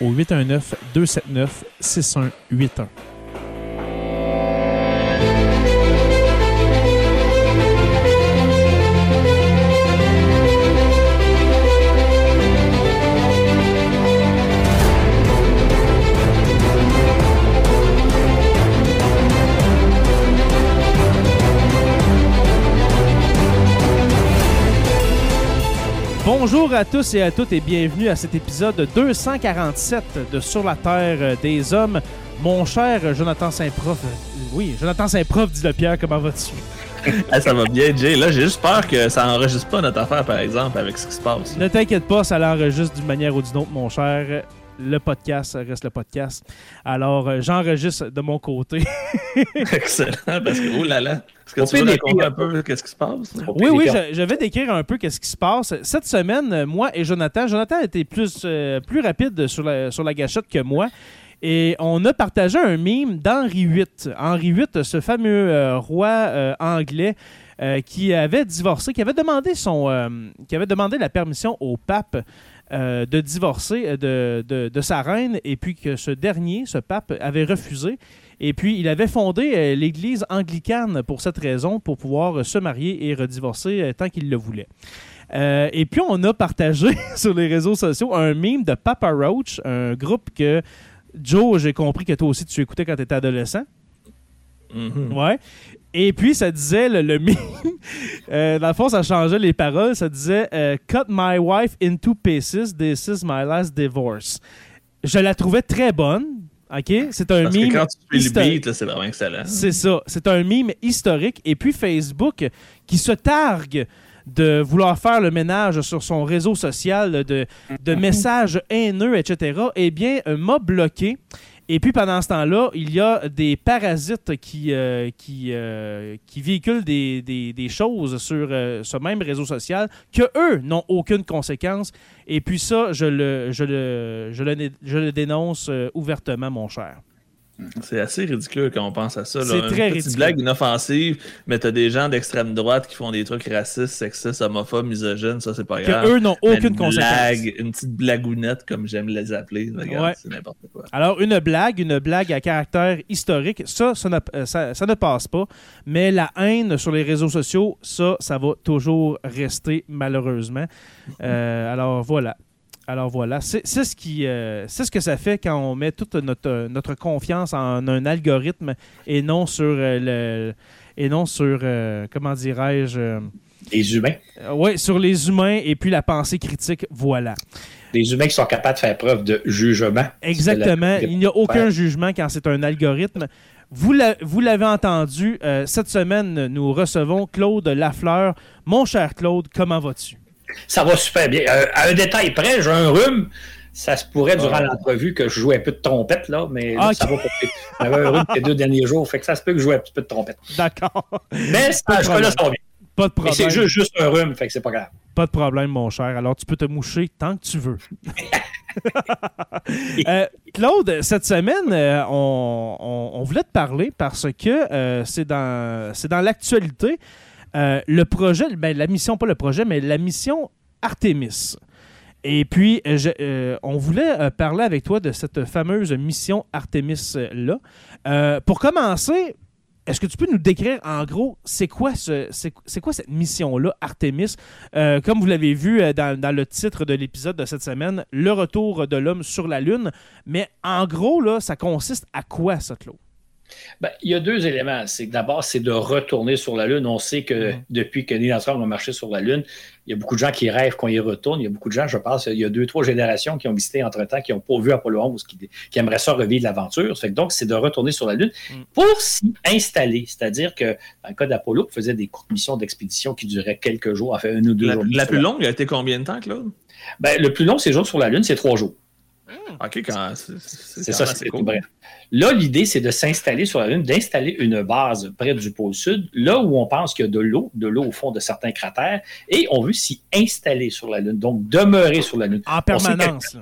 au 819 Bonjour à tous et à toutes et bienvenue à cet épisode 247 de Sur la Terre des Hommes. Mon cher Jonathan Saint-Prof, euh, oui, Jonathan Saint-Prof, dit le Pierre, comment vas-tu? ça va bien, Jay. Là, j'ai juste peur que ça enregistre pas notre affaire, par exemple, avec ce qui se passe. Ne t'inquiète pas, ça l'enregistre d'une manière ou d'une autre, mon cher le podcast reste le podcast. Alors, euh, j'enregistre de mon côté. Excellent, parce que, oh là là, est-ce que tu veux raconter un peu qu'est-ce qui se passe? Oui, oui, je, vais décrire un peu qu'est-ce qui se passe. Cette semaine, moi et Jonathan, Jonathan était plus, euh, plus rapide sur la, sur la gâchette que moi. Et on a partagé un mime d'Henri VIII. Henri VIII, ce fameux euh, roi anglais qui avait divorcé, qui avait demandé son, qui avait demandé la permission au pape euh, de divorcer euh, de, sa reine et puis que ce dernier, ce pape, avait refusé. Et puis, il avait fondé euh, l'Église anglicane pour cette raison, pour pouvoir se marier et redivorcer tant qu'il le voulait. et puis, on a partagé sur les réseaux sociaux un meme de Papa Roach, un groupe que Joe, j'ai compris que toi aussi tu écoutais quand tu étais adolescent. Mm-hmm. Ouais. Et puis, ça disait, le, le euh, dans le fond, ça changeait les paroles. Ça disait euh, Cut my wife into pieces, this is my last divorce. Je la trouvais très bonne. OK? C'est un Parce meme. Que quand tu fais le beat, c'est vraiment excellent. C'est ça. C'est un meme historique. Et puis, Facebook, qui se targue de vouloir faire le ménage sur son réseau social de, de messages haineux, etc., eh bien, m'a bloqué. Et puis pendant ce temps-là, il y a des parasites qui, euh, qui, euh, qui véhiculent des, des, choses sur euh, ce même réseau social que eux n'ont aucune conséquence. Et puis ça, je le, je le, je le, je le dénonce ouvertement, mon cher. C'est assez ridicule quand on pense à ça. C'est très une ridicule. blague inoffensive, mais t'as des gens d'extrême droite qui font des trucs racistes, sexistes, homophobes, misogynes, ça c'est pas grave. Que eux n'ont aucune une conséquence. Blague, une petite blagounette, comme j'aime les appeler. Regarde, c'est n'importe quoi. Alors, une blague, une blague à caractère historique, ça ça, ne, euh, ça, ça ne passe pas. Mais la haine sur les réseaux sociaux, ça, ça va toujours rester, malheureusement. Euh, alors, voilà. Alors voilà, c'est ce qui, euh, c'est ce que ça fait quand on met toute notre, notre confiance en un algorithme et non sur euh, le et non sur euh, comment dirais-je les humains. oui, sur les humains et puis la pensée critique, voilà. Les humains qui sont capables de faire preuve de jugement. Exactement. Il n'y a aucun jugement quand c'est un algorithme. Vous l'avez entendu, cette semaine, nous recevons Claude Lafleur. Mon cher Claude, comment vas-tu? Ça va super bien. Euh, à un détail près, j'ai un rhume. Ça se pourrait durant ah. l'entrevue que je joue un peu de trompette, là, mais ça va pas. J'avais un rhume les deux derniers jours, fait que ça se peut que je joue un petit peu de trompette. D'accord. Mais ça, je là, ça bien. Pas de problème. C'est juste, juste, un rhume, fait que c'est pas grave. Pas de problème, mon cher. Alors, tu peux te moucher tant que tu veux. Euh, Claude, cette semaine, euh, on, voulait te parler parce que euh, c'est dans, dans l'actualité. Le projet, ben, la mission, pas le projet, mais la mission Artemis. Et puis, on voulait parler avec toi de cette fameuse mission Artemis-là. pour commencer, est-ce que tu peux nous décrire en gros, c'est quoi, cette mission-là, Artemis? Euh, comme vous l'avez vu euh, dans, le titre de l'épisode de cette semaine, le retour de l'homme sur la Lune. Mais en gros, là, ça consiste à quoi, ça, Claude? Ben, il y a deux éléments. C'est d'abord, c'est de retourner sur la Lune. On sait que mm. depuis que Neil Armstrong a marché sur la Lune, il y a beaucoup de gens qui rêvent qu'on y retourne. Il y a beaucoup de gens, je pense, il y a deux, trois générations qui ont visité entre-temps, qui n'ont pas vu Apollo 11, qui, qui aimeraient ça revivre l'aventure. Donc, c'est de retourner sur la Lune mm. pour s'y installer. C'est-à-dire que, dans le cas d'Apollo, on faisait des courtes missions d'expédition qui duraient quelques jours, enfin un ou deux jours. La plus longue a été combien de temps, Claude? Ben, le plus long séjour sur la Lune, c'est trois jours. OK, quand c'est ça, c'est cool. bref. Là, l'idée, c'est de s'installer sur la Lune, d'installer une base près du pôle Sud, là où on pense qu'il y a de l'eau, de l'eau au fond de certains cratères, et on veut s'y installer sur la Lune, donc demeurer sur la Lune. En permanence.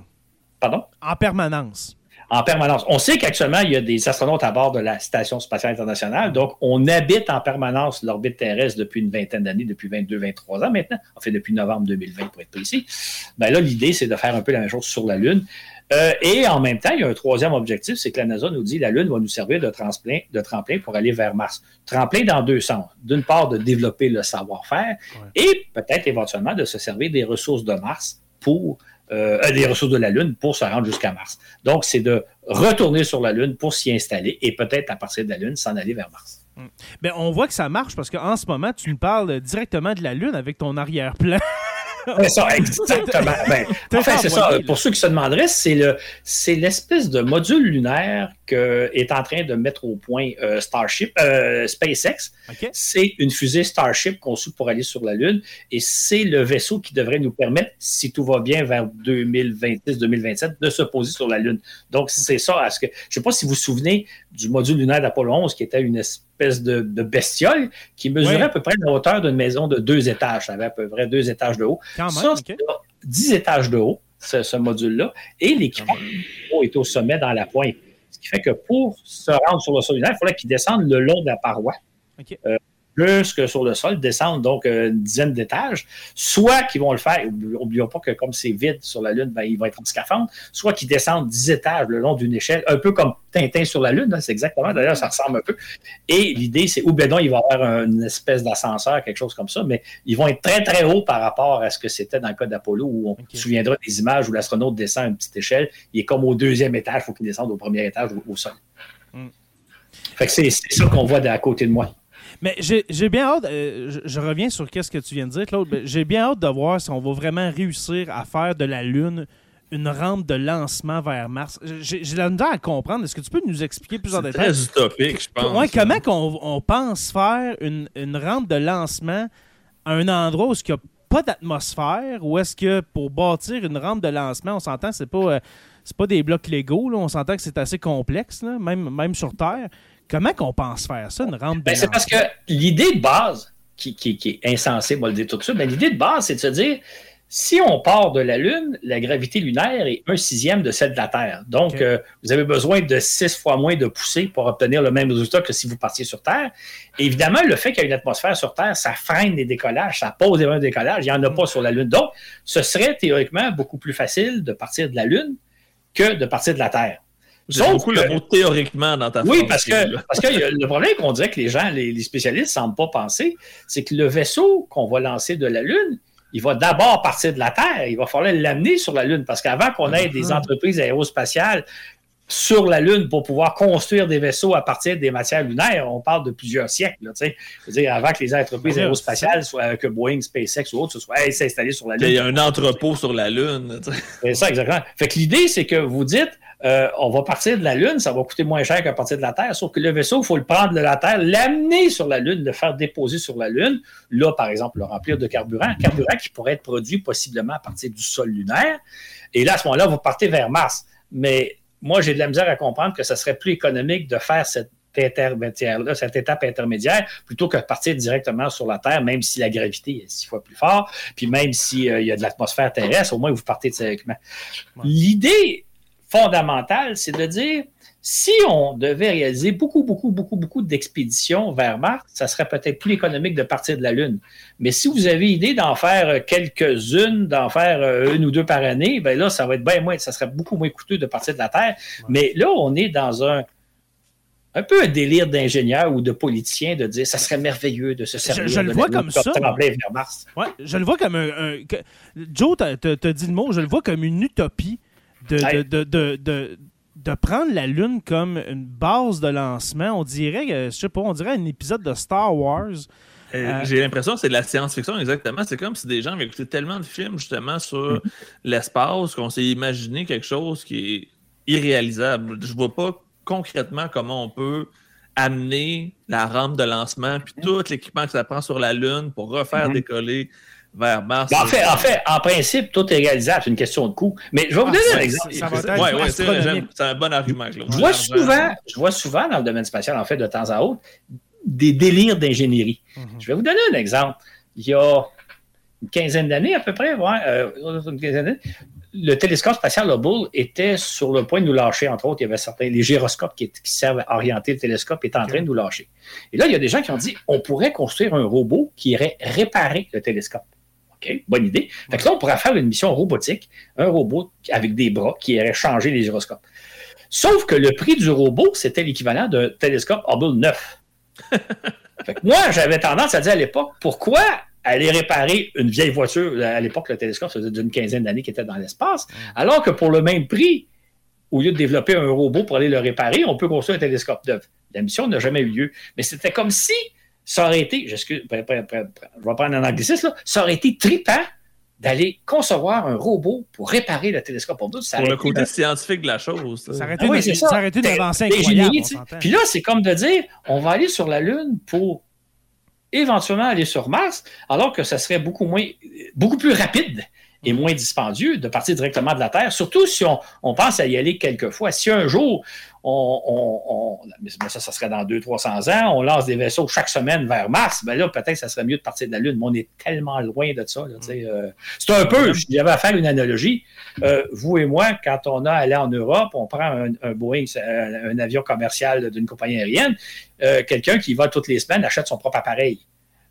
Pardon? En permanence. En permanence. On sait qu'actuellement, il y a des astronautes à bord de la Station spatiale internationale, donc on habite en permanence l'orbite terrestre depuis une vingtaine d'années, depuis 22-23 ans maintenant, en fait depuis novembre 2020 pour être précis. Ben là, l'idée, c'est de faire un peu la même chose sur la Lune. Euh, et en même temps, il y a un troisième objectif, c'est que la NASA nous dit que la Lune va nous servir de tremplin, de tremplin pour aller vers Mars. Tremplin dans deux sens. D'une part, de développer le savoir-faire et peut-être éventuellement de se servir des ressources de Mars pour euh, euh, des ressources de la Lune pour se rendre jusqu'à Mars. Donc, c'est de retourner sur la Lune pour s'y installer et peut-être à partir de la Lune s'en aller vers Mars. Bien, on voit que ça marche parce qu'en ce moment, tu nous parles directement de la Lune avec ton arrière-plan. C'est ça, exactement. Ben, enfin, c'est ça. Pour ceux qui se demanderaient, c'est le, c'est l'espèce de module lunaire que est en train de mettre au point euh, Starship, euh, SpaceX. C'est une fusée Starship conçue pour aller sur la Lune et c'est le vaisseau qui devrait nous permettre, si tout va bien, vers 2026-2027, de se poser sur la Lune. Donc, c'est ça. À ce que, je ne sais pas si vous vous souvenez du module lunaire d'Apollo 11 qui était une espèce de, bestiole qui mesurait à peu près la hauteur d'une maison de deux étages. Ça avait à peu près deux étages de haut. Quand ça, dix étages de haut, ce, module-là. Et l'équipement est au sommet dans la pointe. Ce qui fait que pour se rendre sur le sol il fallait qu'il descende le long de la paroi. Euh, plus que sur le sol, descendre donc euh, une dizaine d'étages, soit qu'ils vont le faire, n'oublions pas que comme c'est vide sur la Lune, ben, il va être en scaphandre, soit qu'ils descendent dix étages le long d'une échelle, un peu comme Tintin sur la Lune, hein, c'est exactement, d'ailleurs, ça ressemble un peu. Et l'idée, c'est, ou bien non, il va y avoir une espèce d'ascenseur, quelque chose comme ça, mais ils vont être très, très hauts par rapport à ce que c'était dans le cas d'Apollo, où on se souviendra des images où l'astronaute descend à une petite échelle, il est comme au deuxième étage, il faut qu'il descende au premier étage, au, sol. Hmm. Fait que c'est ça qu'on voit à côté de moi. Mais j'ai bien hâte, euh, je, reviens sur ce que tu viens de dire, Claude. J'ai bien hâte de voir si on va vraiment réussir à faire de la Lune une rampe de lancement vers Mars. J'ai la misère à comprendre. Est-ce que tu peux nous expliquer plus en détail? C'est très utopique, je pense. Ouais, comment on, on, pense faire une, une, rampe de lancement à un endroit où il n'y a pas d'atmosphère ou est-ce que pour bâtir une rampe de lancement, on s'entend, c'est pas, euh, c'est pas des blocs légaux, on s'entend que c'est assez complexe, même, même sur Terre. Comment qu'on pense faire ça, une rampe ben, C'est parce que l'idée de base, qui, qui, est insensée, moi le dire tout de suite, mais l'idée de base, c'est de se dire, si on part de la Lune, la gravité lunaire est un sixième de celle de la Terre. Donc, euh, vous avez besoin de six fois moins de poussée pour obtenir le même résultat que si vous partiez sur Terre. évidemment, le fait qu'il y ait une atmosphère sur Terre, ça freine les décollages, ça pose des décollages. Il n'y en a pas sur la Lune. Donc, ce serait théoriquement beaucoup plus facile de partir de la Lune que de partir de la Terre. Sauf beaucoup le mot théoriquement dans ta Oui, parce que, parce que le problème qu'on dirait que les gens, les, spécialistes ne semblent pas penser, c'est que le vaisseau qu'on va lancer de la Lune, il va d'abord partir de la Terre. Il va falloir l'amener sur la Lune. Parce qu'avant qu'on ait des mhm. entreprises aérospatiales sur la Lune pour pouvoir construire des vaisseaux à partir des matières lunaires, on parle de plusieurs siècles. Là, dire, avant que les entreprises aérospatiales, soit que Boeing, SpaceX ou autres, se soient installées sur la Lune. Il y a un entrepôt sur la Lune. C'est ça, exactement. Fait que l'idée, c'est que vous dites, euh, on va partir de la Lune, ça va coûter moins cher qu'à partir de la Terre, sauf que le vaisseau, il faut le prendre de la Terre, l'amener sur la Lune, le faire déposer sur la Lune. Là, par exemple, le remplir de carburant, carburant qui pourrait être produit possiblement à partir du sol lunaire. Et là, à ce moment-là, vous partez vers Mars. Mais moi, j'ai de la misère à comprendre que ce serait plus économique de faire cette intermédiaire-là, cette étape intermédiaire, plutôt que de partir directement sur la Terre, même si la gravité est six fois plus forte, puis même s'il euh, y a de l'atmosphère terrestre, au moins vous partez directement. L'idée fondamentale, c'est de dire, si on devait réaliser beaucoup, beaucoup, beaucoup, beaucoup d'expéditions vers Mars, ça serait peut-être plus économique de partir de la Lune. Mais si vous avez idée d'en faire quelques-unes, d'en faire euh, une ou deux par année, ben là, ça va être bien moins, ça serait beaucoup moins coûteux de partir de la Terre. Mais là, on est dans un un peu un délire d'ingénieur ou de politicien de dire ça serait merveilleux de se servir je, le vois comme ça. vers Mars. Ouais, je le vois comme un. Joe, t'as dit le mot, je le vois comme une utopie de, de, de, de prendre la Lune comme une base de lancement, on dirait, je sais pas, on dirait un épisode de Star Wars. Euh, euh, j'ai l'impression que c'est de la science-fiction, exactement. C'est comme si des gens avaient écouté tellement de films, justement, sur mm-hmm. l'espace, qu'on s'est imaginé quelque chose qui est irréalisable. Je vois pas concrètement comment on peut amener la rampe de lancement puis mm-hmm. tout l'équipement que ça prend sur la Lune pour refaire mm-hmm. décoller vers Mars. Ben, en, fait, en fait, en principe, tout est réalisable. C'est une question de coût. Mais je vais vous ah, donner un exemple. c'est un bon argument. Je vois, souvent, je vois souvent dans le domaine spatial, en fait, de temps à autre, des délires d'ingénierie. Mhm. Je vais vous donner un exemple. Il y a une quinzaine d'années à peu près, ouais, euh, une quinzaine d'années, le télescope spatial Hubble était sur le point de nous lâcher, entre autres. Il y avait certains, les gyroscopes qui, servent à orienter le télescope étaient en train de nous lâcher. Et là, il y a des gens qui ont dit on pourrait construire un robot qui irait réparer le télescope. OK, bonne idée. Fait que là, on pourrait faire une mission robotique, un robot avec des bras qui irait changer les gyroscopes. Sauf que le prix du robot, c'était l'équivalent d'un télescope Hubble neuf. fait que moi, j'avais tendance à dire à l'époque, pourquoi aller réparer une vieille voiture? À l'époque, le télescope, ça faisait d'une quinzaine d'années qu'il était dans l'espace, alors que pour le même prix, au lieu de développer un robot pour aller le réparer, on peut construire un télescope neuf. La mission n'a jamais eu lieu. Mais c'était comme si ça aurait été, je vais prendre un anglicisme, ça aurait été trippant d'aller concevoir un robot pour réparer le télescope Hubble. pour le côté scientifique de la chose. Ça, aurait été, ah oui, ça. aurait été une avancée incroyable. Puis là, c'est comme de dire, on va aller sur la Lune pour éventuellement aller sur Mars, alors que ça serait beaucoup moins, beaucoup plus rapide et moins dispendieux de partir directement de la Terre, surtout si on, pense à y aller quelquefois. Si un jour on, ça, ça serait dans 200-300 ans, on lance des vaisseaux chaque semaine vers Mars, ben là, peut-être ça serait mieux de partir de la Lune, mais on est tellement loin de ça. Euh, c'est un peu, j'avais à faire une analogie. Euh, vous et moi, quand on a allé en Europe, on prend un, Boeing, un, avion commercial d'une compagnie aérienne, euh, quelqu'un qui va toutes les semaines achète son propre appareil.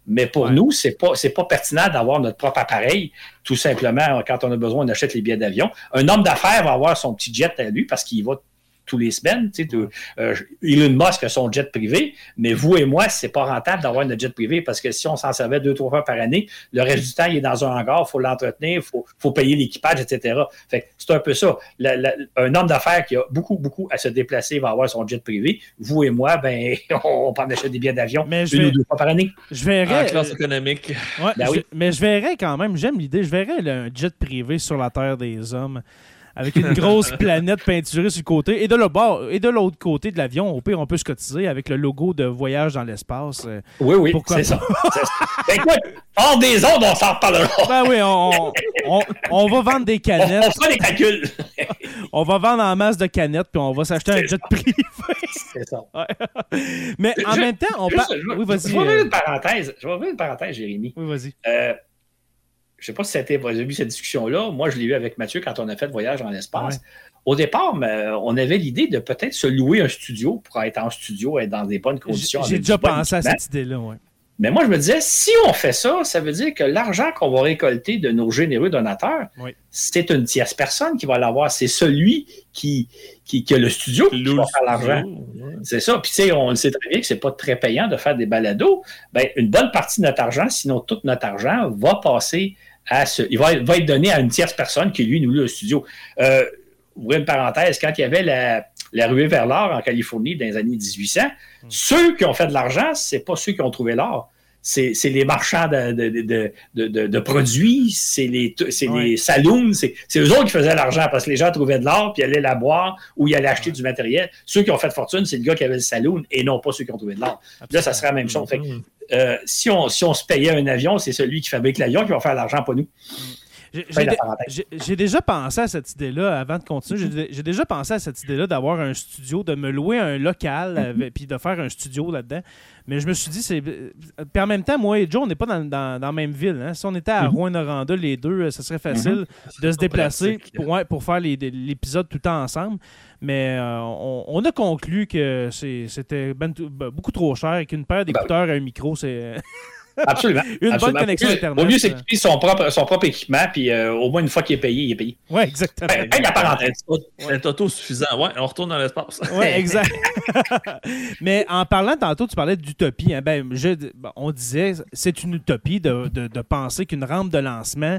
Mais pour nous, ce n'est pas, pas pertinent d'avoir notre propre appareil. Tout simplement, quand on a besoin, on achète les billets d'avion. Un homme d'affaires va avoir son petit jet à lui parce qu'il va tous les semaines. Tu sais, euh, Elon Musk a son jet privé, mais vous et moi, c'est pas rentable d'avoir un jet privé parce que si on s'en servait deux, trois fois par année, le reste du temps, il est dans un hangar, il faut l'entretenir, il faut, faut, payer l'équipage, etc. Fait c'est un peu ça. un homme d'affaires qui a beaucoup, beaucoup à se déplacer va avoir son jet privé. Vous et moi, ben, on, peut en acheter des billets d'avion une ou deux fois par année. Je verrais. En classe économique. Ben mais je verrais quand même, j'aime l'idée, je verrais un jet privé sur la Terre des hommes avec une grosse planète peinturée sur le côté. Et de l'autre et de l'autre côté de l'avion, au pire, on peut se cotiser avec le logo de voyage dans l'espace. Euh, oui, oui, c'est ça. ben, écoute, hors des ondes, on s'en reparlera. Ben oui, on, on, on, va vendre des canettes. On, fera des calculs. on va vendre en masse de canettes, puis on va s'acheter un jet privé. c'est ça. Mais en même temps, on parle... Oui, vas-y. Je vais ouvrir une parenthèse. Je vais ouvrir une parenthèse, Jérémy. Oui, vas-y. Euh, je ne sais pas si c'était, vous avez vu cette discussion-là. Moi, je l'ai eu avec Mathieu quand on a fait le voyage dans l'espace. Au départ, on avait l'idée de peut-être se louer un studio pour être en studio, être dans des bonnes conditions. J'ai déjà pensé à cette idée-là, oui. Mais moi, je me disais, si on fait ça, ça veut dire que l'argent qu'on va récolter de nos généreux donateurs, c'est une tierce personne qui va l'avoir. C'est celui qui, qui, a le studio qui va faire l'argent. C'est ça. Puis, tu sais, on le sait très bien que c'est pas très payant de faire des balados. Ben, une bonne partie de notre argent, sinon tout notre argent, va passer il va, être donné à une tierce personne qui, lui, nous loue le studio. Euh, une parenthèse, quand il y avait la, la ruée vers l'or en Californie dans les années 1800, hmm. ceux qui ont fait de l'argent, c'est pas ceux qui ont trouvé l'or. C'est les marchands de, de, de, de produits, c'est les, les saloons, c'est eux autres qui faisaient l'argent parce que les gens trouvaient de l'or puis allaient la boire ou ils allaient acheter du matériel. Ceux qui ont fait fortune, c'est le gars qui avait le saloon et non pas ceux qui ont trouvé de l'or. Là, ça serait la même chose. Euh, si, on, si on se payait un avion, c'est celui qui fabrique l'avion qui va faire l'argent, pas nous. J'ai déjà pensé à cette idée-là avant de continuer. J'ai déjà pensé à cette idée-là d'avoir un studio, de me louer un local mhm. puis de faire un studio là-dedans. Mais je me suis dit, c'est. Puis en même temps, moi et Joe, on n'est pas dans, la même ville. Hein. Si on était à mm Rouen-Noranda, les deux, ce serait facile mhm. de se déplacer pour, pour faire l'épisode tout le temps ensemble. Mais euh, on, a conclu que c'était ben ben, beaucoup trop cher et qu'une paire ben d'écouteurs et un micro, c'est. Absolument. une bonne connexion Internet. Au mieux, c'est qu'il son propre, son propre équipement, puis euh, au moins une fois qu'il est payé, il est payé. Oui, exactement. Ben, la parenthèse. C'est auto-suffisant. Ouais, on retourne dans l'espace. Oui, exact. Mais en parlant tantôt, tu parlais d'utopie. Hein. Ben, on disait, c'est une utopie de, de, de penser qu'une rampe de lancement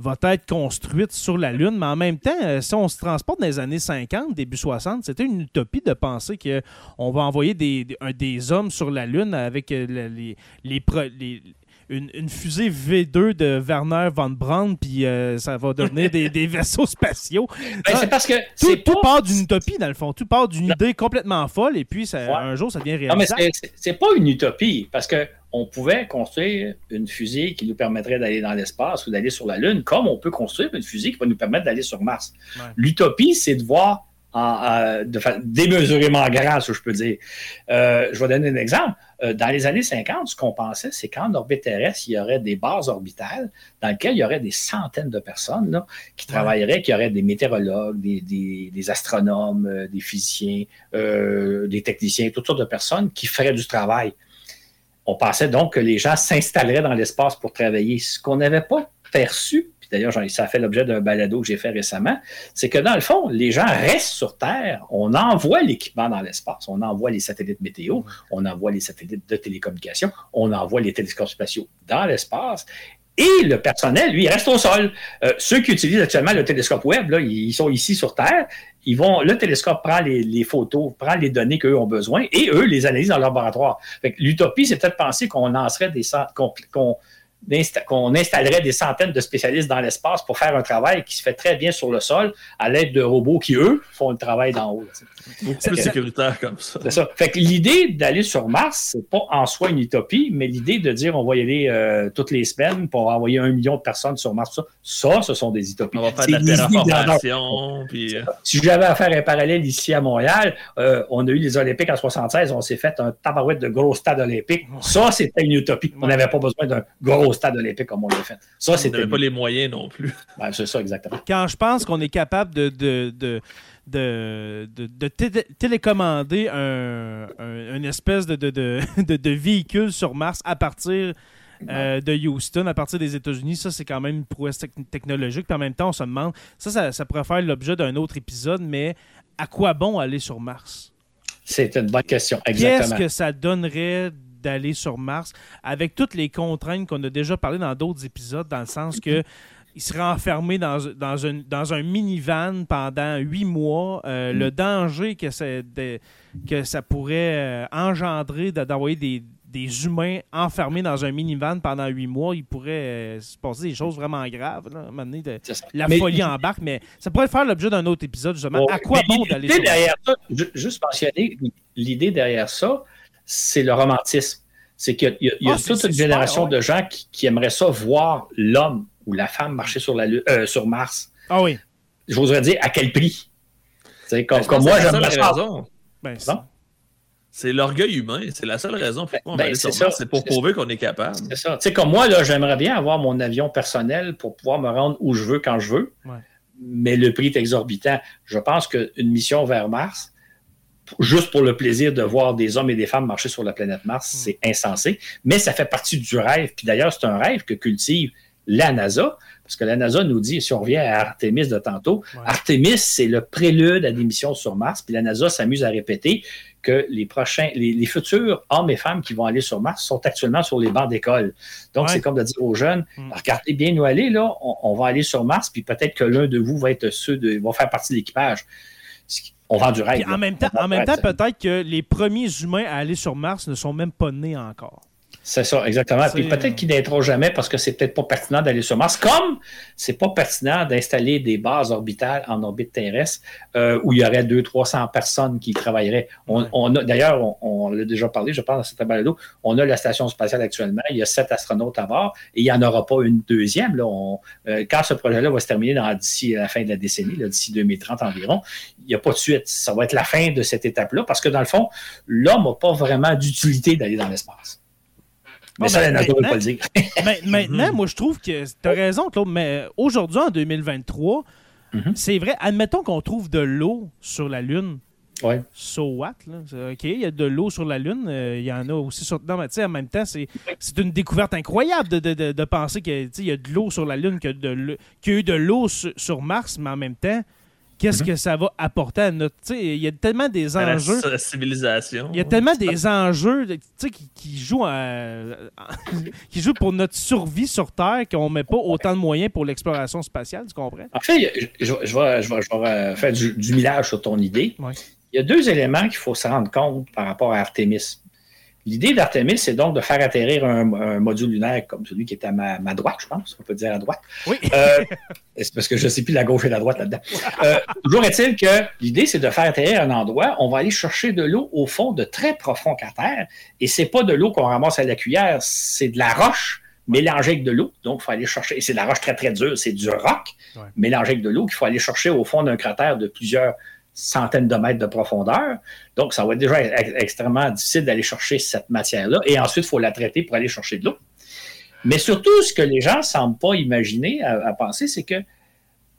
va être construite sur la Lune, mais en même temps, euh, si on se transporte dans les années 50, début 60, c'était une utopie de penser qu'on va envoyer des, hommes sur la Lune avec euh, les, les, une, fusée V2 de Werner von Braun, puis euh, ça va devenir des, vaisseaux spatiaux. Ben, c'est parce que tout, part d'une utopie, dans le fond. Tout part d'une idée complètement folle, et puis un jour, ça devient réalisable. Non, mais c'est pas une utopie, parce que on pouvait construire une fusée qui nous permettrait d'aller dans l'espace ou d'aller sur la Lune, comme on peut construire une fusée qui va nous permettre d'aller sur Mars. L'utopie, c'est de voir en, de démesurément grand, si je peux dire. Euh, je vais donner un exemple. Euh, dans les années 50, ce qu'on pensait, c'est qu'en orbite terrestre, il y aurait des bases orbitales dans lesquelles il y aurait des centaines de personnes là, qui travailleraient, qui auraient des météorologues, des, astronomes, euh, des physiciens, des techniciens, toutes sortes de personnes qui feraient du travail. On pensait donc que les gens s'installeraient dans l'espace pour travailler. Ce qu'on n'avait pas perçu, d'ailleurs, ça a fait l'objet d'un balado que j'ai fait récemment, c'est que dans le fond, les gens restent sur Terre, on envoie l'équipement dans l'espace, on envoie les satellites météo, on envoie les satellites de télécommunication, on envoie les télescopes spatiaux dans l'espace, et le personnel, lui, il reste au sol. Euh, ceux qui utilisent actuellement le télescope web, là, ils sont ici sur Terre. Ils vont, le télescope prend les, photos, prend les données qu'eux ont besoin et eux les analysent dans leur laboratoire. L'utopie, c'est peut-être penser qu'on lancerait des qu'on qu'on installerait des centaines de spécialistes dans l'espace pour faire un travail qui se fait très bien sur le sol à l'aide de robots qui, eux, font le travail d'en haut. Beaucoup plus sécuritaire comme ça. C'est ça. Fait que l'idée d'aller sur Mars, c'est pas en soi une utopie, mais l'idée de dire on va y aller euh, toutes les semaines pour envoyer un million de personnes sur Mars, ça, ça ce sont des utopies. On va faire de la terraformation. Puis... Euh, si j'avais à faire un parallèle ici à Montréal, euh, on a eu les Olympiques en 76, on s'est fait un tabarouette de gros stade olympique. Ça, c'était une utopie. On n'avait pas besoin d'un gros stade olympique comme on l'a fait. Ça, c'était. pas les moyens non plus. Ben, c'est ça, exactement. Quand je pense qu'on est capable de, de de, de, télécommander un, une espèce de, de, véhicule sur Mars à partir euh, de Houston, à partir des États-Unis. Ça, c'est quand même une prouesse technologique. Puis en même temps, on se demande, ça, ça, pourrait faire l'objet d'un autre épisode, mais à quoi bon aller sur Mars? C'est une bonne question, exactement. Qu'est-ce que ça donnerait d'aller sur Mars avec toutes les contraintes qu'on a déjà parlé dans d'autres épisodes, dans le sens que il serait enfermé dans, dans, un, dans un minivan pendant huit mois. Euh, le mm. danger que, que ça pourrait euh, engendrer d'envoyer des, des, humains enfermés dans un minivan pendant huit mois, il pourrait euh, se passer des choses vraiment graves. Là, la folie embarque, mais ça pourrait faire l'objet d'un autre épisode, justement. à quoi bon d'aller sur derrière ça, Juste mentionner, l'idée derrière ça, c'est le romantisme. C'est qu'il y a, y a ah, toute une génération de gens qui, qui aimeraient ça voir l'homme ou la femme marcher sur, la euh, sur Mars. Ah oui. J'oserais dire à quel prix? C'est comme, comme moi, j'aimerais ça. Ben, c'est l'orgueil humain. C'est la seule raison pourquoi on ben, va aller sur Mars. C'est pour prouver qu'on est capable. C'est ça. Tu sais, comme moi, là, j'aimerais bien avoir mon avion personnel pour pouvoir me rendre où je veux quand je veux. Mais le prix est exorbitant. Je pense qu'une mission vers Mars, juste pour le plaisir de voir des hommes et des femmes marcher sur la planète Mars, hmm. c'est insensé. Mais ça fait partie du rêve. Puis d'ailleurs, c'est un rêve que cultive la NASA, parce que la NASA nous dit, si on revient à Artemis de tantôt, Artemis, c'est le prélude à des missions sur Mars, puis la NASA s'amuse à répéter que les prochains, les, futurs hommes et femmes qui vont aller sur Mars sont actuellement sur les bancs d'école. Donc, c'est comme de dire aux jeunes, mm. regardez bien nous aller, là, on, va aller sur Mars, puis peut-être que l'un de vous va être ceux de, va faire partie de l'équipage. On vend du rêve. en même temps, en même temps peut-être que les premiers humains à aller sur Mars ne sont même pas nés encore. C'est ça, exactement. Puis peut-être qu'ils n'aidera jamais parce que c'est peut-être pas pertinent d'aller sur Mars, comme c'est pas pertinent d'installer des bases orbitales en orbite terrestre euh, où il y aurait 200-300 personnes qui travailleraient. On, d'ailleurs, on, l'a déjà parlé, je pense, dans cette balado, on a la station spatiale actuellement, il y a sept astronautes à bord et il n'y en aura pas une deuxième. Là. Euh, quand ce projet-là va se terminer d'ici la fin de la décennie, d'ici 2030 environ, il n'y a pas de suite. Ça va être la fin de cette étape-là parce que dans le fond, l'homme n'a pas vraiment d'utilité d'aller dans l'espace. Mais ça, ne pas le dire. maintenant, moi, je trouve que tu as raison, Claude, mais aujourd'hui, en 2023, mhm. c'est vrai, admettons qu'on trouve de l'eau sur la Lune. Ouais. So what? Là? OK, il y a de l'eau sur la Lune. Euh, il y en a aussi sur. Non, mais en même temps, c'est une découverte incroyable de, de, de, penser qu'il y a de l'eau sur la Lune, qu'il y a eu de l'eau sur Mars, mais en même temps, qu'est-ce mhm. que ça va apporter à notre. Il y a tellement des enjeux. la civilisation. Il y a tellement des enjeux qui, qui, jouent qui jouent pour notre survie sur Terre qu'on ne met pas autant de moyens pour l'exploration spatiale, tu comprends? En fait, je, je, vais, je vais, faire du, du, millage sur ton idée. Il y a deux éléments qu'il faut se rendre compte par rapport à Artemis. L'idée d'Artemis, c'est donc de faire atterrir un, module lunaire comme celui qui est à ma, droite, je pense, on peut dire à droite. Oui. Euh, c'est parce que je ne sais plus la gauche et la droite là-dedans. Euh, toujours est-il que l'idée, c'est de faire atterrir un endroit. On va aller chercher de l'eau au fond de très profond qu'à terre. Et c'est pas de l'eau qu'on ramasse à la cuillère, c'est de la roche mélangée avec de l'eau. Donc, il faut aller chercher. Et c'est de la roche très, très dure, c'est du roc mélangé avec de l'eau qu'il faut aller chercher au fond d'un cratère de plusieurs centaines de mètres de profondeur. Donc, ça va être déjà extrêmement difficile d'aller chercher cette matière-là. Et ensuite, il faut la traiter pour aller chercher de l'eau. Mais surtout, ce que les gens ne semblent pas imaginer, à, penser, c'est que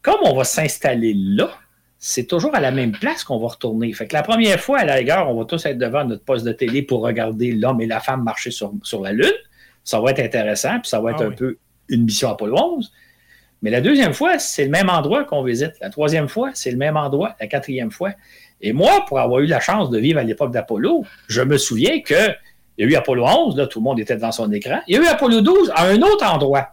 comme on va s'installer là, c'est toujours à la même place qu'on va retourner. Fait que la première fois, à la rigueur, on va tous être devant notre poste de télé pour regarder l'homme et la femme marcher sur, la Lune. Ça va être intéressant, puis ça va être ah un peu une mission Apollo 11. Mais la deuxième fois, c'est le même endroit qu'on visite. La troisième fois, c'est le même endroit. La quatrième fois. Et moi, pour avoir eu la chance de vivre à l'époque d'Apollo, je me souviens qu'il y a eu Apollo 11, là, tout le monde était devant son écran. Il y a eu Apollo 12 à un autre endroit.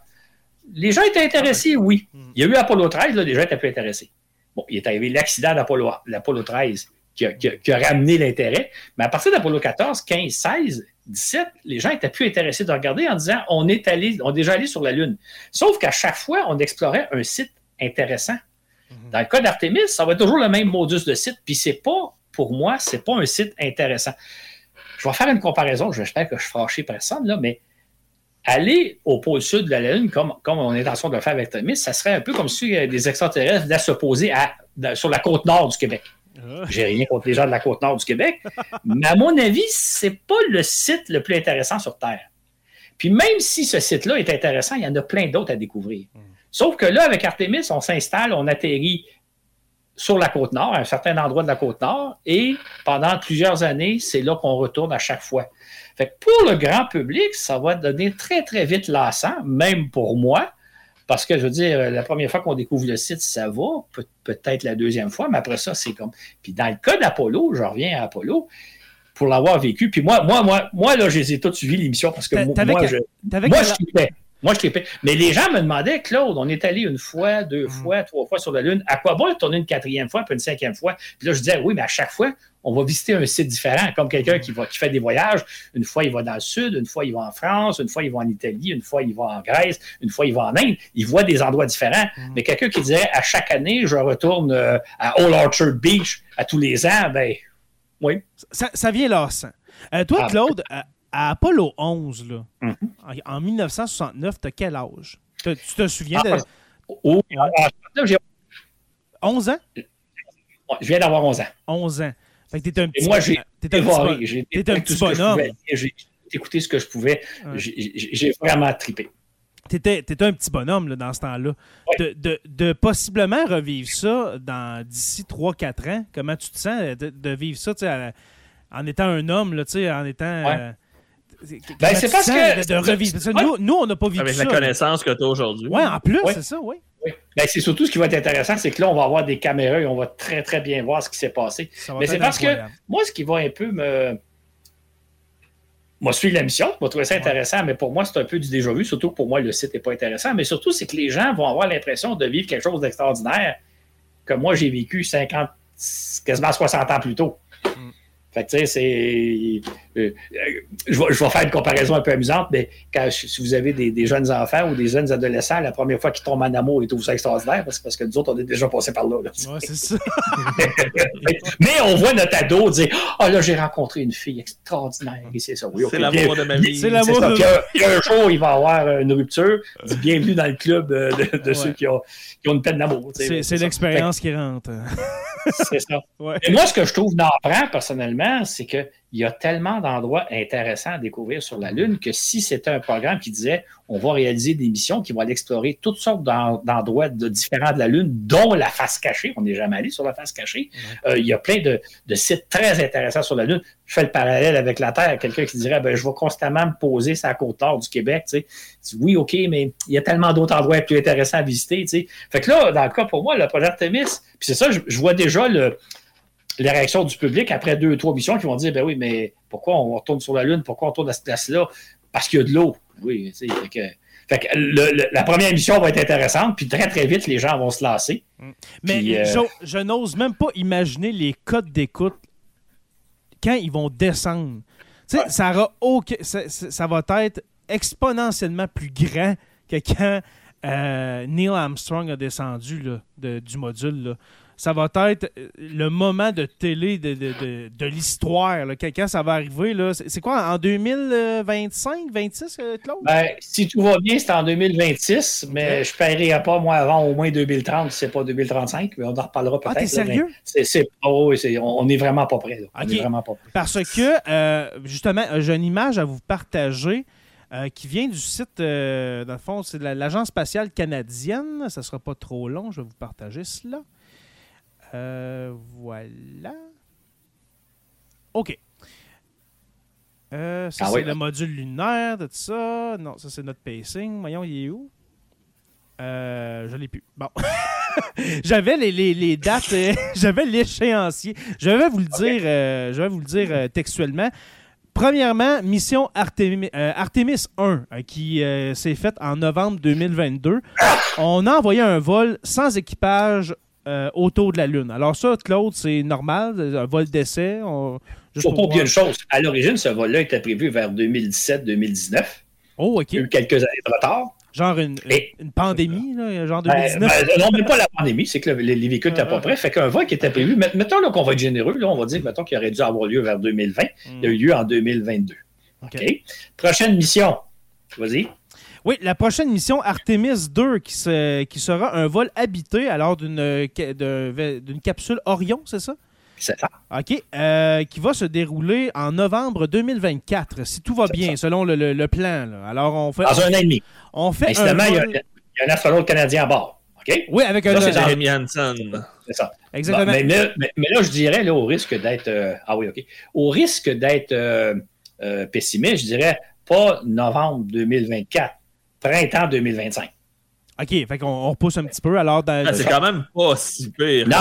Les gens étaient intéressés, oui. Il y a eu Apollo 13, là, les gens étaient plus intéressés. Bon, il est arrivé l'accident d'Apollo 13 qui a, ramené l'intérêt. Mais à partir d'Apollo 14, 15, 16, 17, les gens étaient plus intéressés de regarder en disant on est allé, on est déjà allé sur la Lune. Sauf qu'à chaque fois, on explorait un site intéressant. Mhm. Dans le cas d'Artemis, ça va être toujours le même modus de site, puis c'est pas, pour moi, c'est pas un site intéressant. Je vais faire une comparaison, j'espère que je fâche personne, là, mais aller au pôle sud de la Lune, comme, comme on est en train de le faire avec Artemis, ça serait un peu comme si des extraterrestres venaient se poser à, sur la côte nord du Québec. Ah. J'ai rien contre les gens de la côte nord du Québec, mais à mon avis, c'est pas le site le plus intéressant sur Terre. Puis même si ce site-là est intéressant, il y en a plein d'autres à découvrir. Hmm. Sauf que là, avec Artemis, on s'installe, on atterrit sur la côte nord, à un certain endroit de la côte nord, et pendant plusieurs années, c'est là qu'on retourne à chaque fois. Fait que pour le grand public, ça va donner très, très vite lassant, même pour moi, parce que, je veux dire, la première fois qu'on découvre le site, ça va, peut-être la deuxième fois, mais après ça, c'est comme. Puis dans le cas d'Apollo, je reviens à Apollo, pour l'avoir vécu, puis moi, moi, moi, moi, là, je les ai tous suivis l'émission parce que moi, je, moi, je moi, je l'ai Mais les gens me demandaient, Claude, on est allé une fois, deux mm. fois, trois fois sur la Lune. À quoi bon tourner une quatrième fois, puis une cinquième fois? Puis là, je disais, oui, mais à chaque fois, on va visiter un site différent, comme quelqu'un qui, va, qui fait des voyages. Une fois, il va dans le sud, une fois, il va en France, une fois, il va en Italie, une fois, il va en Grèce, une fois, il va en Inde. Il voit des endroits différents. Mais quelqu'un qui dirait, à chaque année, je retourne euh, à Old Orchard Beach à tous les ans, ben oui. Ça, ça vient lassant. Euh, toi, ah. Claude, à Apollo 11, là, mhm. en, 1969, tu as quel âge? tu te souviens de. Oh, 11 ans? Je viens d'avoir 11 ans. 11 ans. Fait que t'es un petit, moi, j'ai un petit, bonhomme. J'ai écouté ce que je pouvais. J'ai vraiment trippé. T'étais étais un petit bonhomme là, dans ce temps-là. De, de, de, possiblement revivre ça d'ici 3-4 ans, comment tu te sens de, de vivre ça en étant un homme, là, en étant. Euh, ben, c'est parce que. De, revivre. Nous, nous, on n'a pas vécu Avec ça. Avec la connaissance que tu as aujourd'hui. Oui, en plus, c'est ça, oui. Ben, c'est surtout ce qui va être intéressant, c'est que là, on va avoir des caméras et on va très, très bien voir ce qui s'est passé. Mais c'est parce que moi, ce qui va un peu me. Moi, suivre la mission, je vais trouver ça intéressant, mais pour moi, c'est un peu du déjà vu, surtout que pour moi, le site n'est pas intéressant. Mais surtout, c'est que les gens vont avoir l'impression de vivre quelque chose d'extraordinaire que moi, j'ai vécu 50, quasiment 60 ans plus tôt. Fait que, tu sais, c'est. euh, je, vais, faire une comparaison un peu amusante, mais quand, si vous avez des, jeunes enfants ou des jeunes adolescents, la première fois qu'ils tombent en amour, ils trouvent ça extraordinaire parce, parce que nous autres, on est déjà passé par là. c'est ça. mais on voit notre ado dire Ah oh, là, j'ai rencontré une fille extraordinaire. c'est ça. c'est l'amour de ma vie. C'est l'amour de puis, un, jour, il va avoir une rupture. bienvenue dans le club de, ceux qui ont, qui ont, une peine d'amour. C'est l'expérience qui rentre. C'est ça. Et moi, ce que je trouve navrant, personnellement, c'est qu'il y a tellement d'endroits intéressants à découvrir sur la Lune que si c'était un programme qui disait on va réaliser des missions qui vont aller explorer toutes sortes d'endroits différents de la Lune, dont la face cachée, on n'est jamais allé sur la face cachée, euh, il y a plein de, sites très intéressants sur la Lune. Je fais le parallèle avec la Terre, quelqu'un qui dirait ben, je vais constamment me poser sur la côte nord du Québec. Tu sais. Oui, OK, mais il y a tellement d'autres endroits plus intéressants à visiter. Tu sais. Fait que là, dans le cas pour moi, le projet Artemis, puis c'est ça, je vois déjà le les réactions du public après deux ou trois missions qui vont dire ben oui, mais pourquoi on retourne sur la Lune, pourquoi on retourne à cette place-là? Parce qu'il y a de l'eau. Oui, tu sais, fait que la première mission va être intéressante, puis très très vite, les gens vont se lasser. Mm. Mais euh, je, n'ose même pas imaginer les codes d'écoute quand ils vont descendre. Ça, ça, va être exponentiellement plus grand que quand euh, Neil Armstrong a descendu du module. Là ça va être euh, le moment de télé de, de, de, l'histoire. Quand, ça va arriver, c'est quoi, en 2025, 26, euh, Claude? Ben, si tout va bien, c'est en 2026, mais je ne paierai pas, moi, avant au moins 2030, c'est pas 2035, mais on en reparlera peut-être. Ah, t'es sérieux? C'est, oh, on n'est vraiment pas prêt. vraiment pas prêt. Parce que, euh, justement, j'ai une image à vous partager. qui vient du site, dans le fond, c'est l'Agence spatiale canadienne. Ça ne sera pas trop long, je vais vous partager cela. Euh, voilà. OK. Euh, ça, ah c'est le module lunaire de tout ça. Non, ça, c'est notre pacing. Voyons, il est où? Euh, je l'ai plus. Bon. j'avais les, les, dates, j'avais l'échéancier. Je vais vous le dire, je vais vous le dire textuellement. Premièrement, mission Artemis, Artemis 1, qui s'est faite en novembre 2022. On a envoyé un vol sans équipage euh, autour de la Lune. Alors ça, Claude, c'est normal, un vol d'essai. Il ne faut pas oublier une chose. À l'origine, ce vol-là était prévu vers 2017-2019. Oh, OK. Il y a eu quelques années de retard. Genre une, une pandémie, là, genre 2019? Ben, ben, non, mais pas la pandémie, c'est que les, véhicules n'étaient pas prêts. Fait qu'un vol qui était prévu, mettons qu'on va être généreux, là, on va dire mettons qu'il aurait dû avoir lieu vers 2020. Il a eu lieu en 2022. OK? Prochaine mission. Vas-y. Oui, la prochaine mission Artemis 2 qui, qui sera un vol habité alors d'une capsule Orion, c'est ça? C'est ça. OK. Euh, qui va se dérouler en novembre 2024, si tout va bien, selon le, plan. Alors, on fait. Dans un an et demi. On fait. Un il, y a, un astronaute canadien à bord. OK? Oui, avec un. c'est Jeremy Hansen. C'est ça. Exactement. mais, là, je dirais, là, au risque d'être. Euh, ah oui, OK. Au risque d'être euh, pessimiste, je dirais pas novembre 2024 printemps 2025. OK, fait qu'on repousse un petit peu. Alors, ah, c'est quand même pas si pire. Non,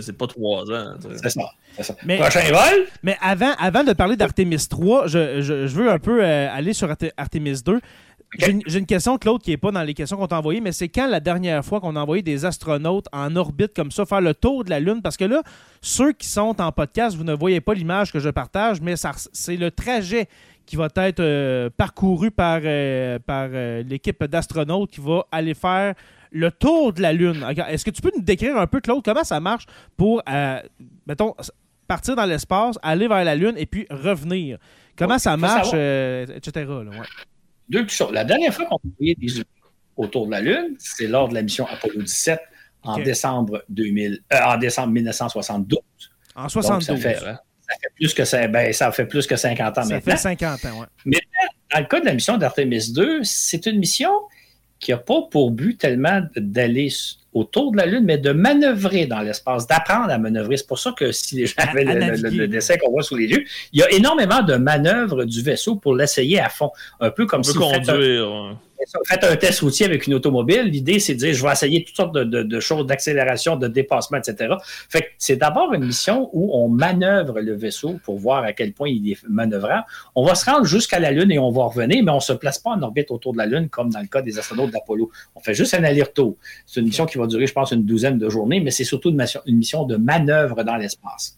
c'est pas, trois ans. C'est ça. ça. Prochain vol? Mais avant, avant de parler d'Artemis 3, je, je, veux un peu euh, aller sur Artemis 2. J'ai une, question, Claude, qui n'est pas dans les questions qu'on t'a envoyées, mais c'est quand la dernière fois qu'on a envoyé des astronautes en orbite comme ça, faire le tour de la Lune? Parce que là, ceux qui sont en podcast, vous ne voyez pas l'image que je partage, mais c'est le trajet qui va être euh, parcouru par, euh, par euh, l'équipe d'astronautes qui va aller faire le tour de la Lune. Est-ce que tu peux nous décrire un peu, Claude, comment ça marche pour, mettons, partir dans l'espace, aller vers la Lune et puis revenir? Comment ça marche, etc. Deux choses. La dernière fois qu'on a envoyé des humains autour de la Lune, c'est lors de la mission Apollo 17 en, décembre, 2000, en décembre 1972. En 72 ça fait plus que, ben, ça fait plus que 50 ans ça maintenant. fait 50 ans, oui. Mais dans le cas de la mission d'Artemis 2, c'est une mission qui n'a pas pour but tellement d'aller autour de la Lune, mais de manœuvrer dans l'espace, d'apprendre à manœuvrer. C'est pour ça que si les gens avaient le, dessin qu'on voit sous les yeux, il y a énormément de manœuvres du vaisseau pour l'essayer à fond. Un peu comme si conduire faites un test routier avec une automobile. L'idée, c'est de dire, je vais essayer toutes sortes de, choses, d'accélération, de dépassement, etc. Fait que c'est d'abord une mission où on manœuvre le vaisseau pour voir à quel point il est manœuvrant. On va se rendre jusqu'à la Lune et on va revenir, mais on ne se place pas en orbite autour de la Lune comme dans le cas des astronautes d'Apollo. On fait juste un aller-retour. C'est une mission qui va durer, je pense, une douzaine de journées, mais c'est surtout une mission, une mission de manœuvre dans l'espace.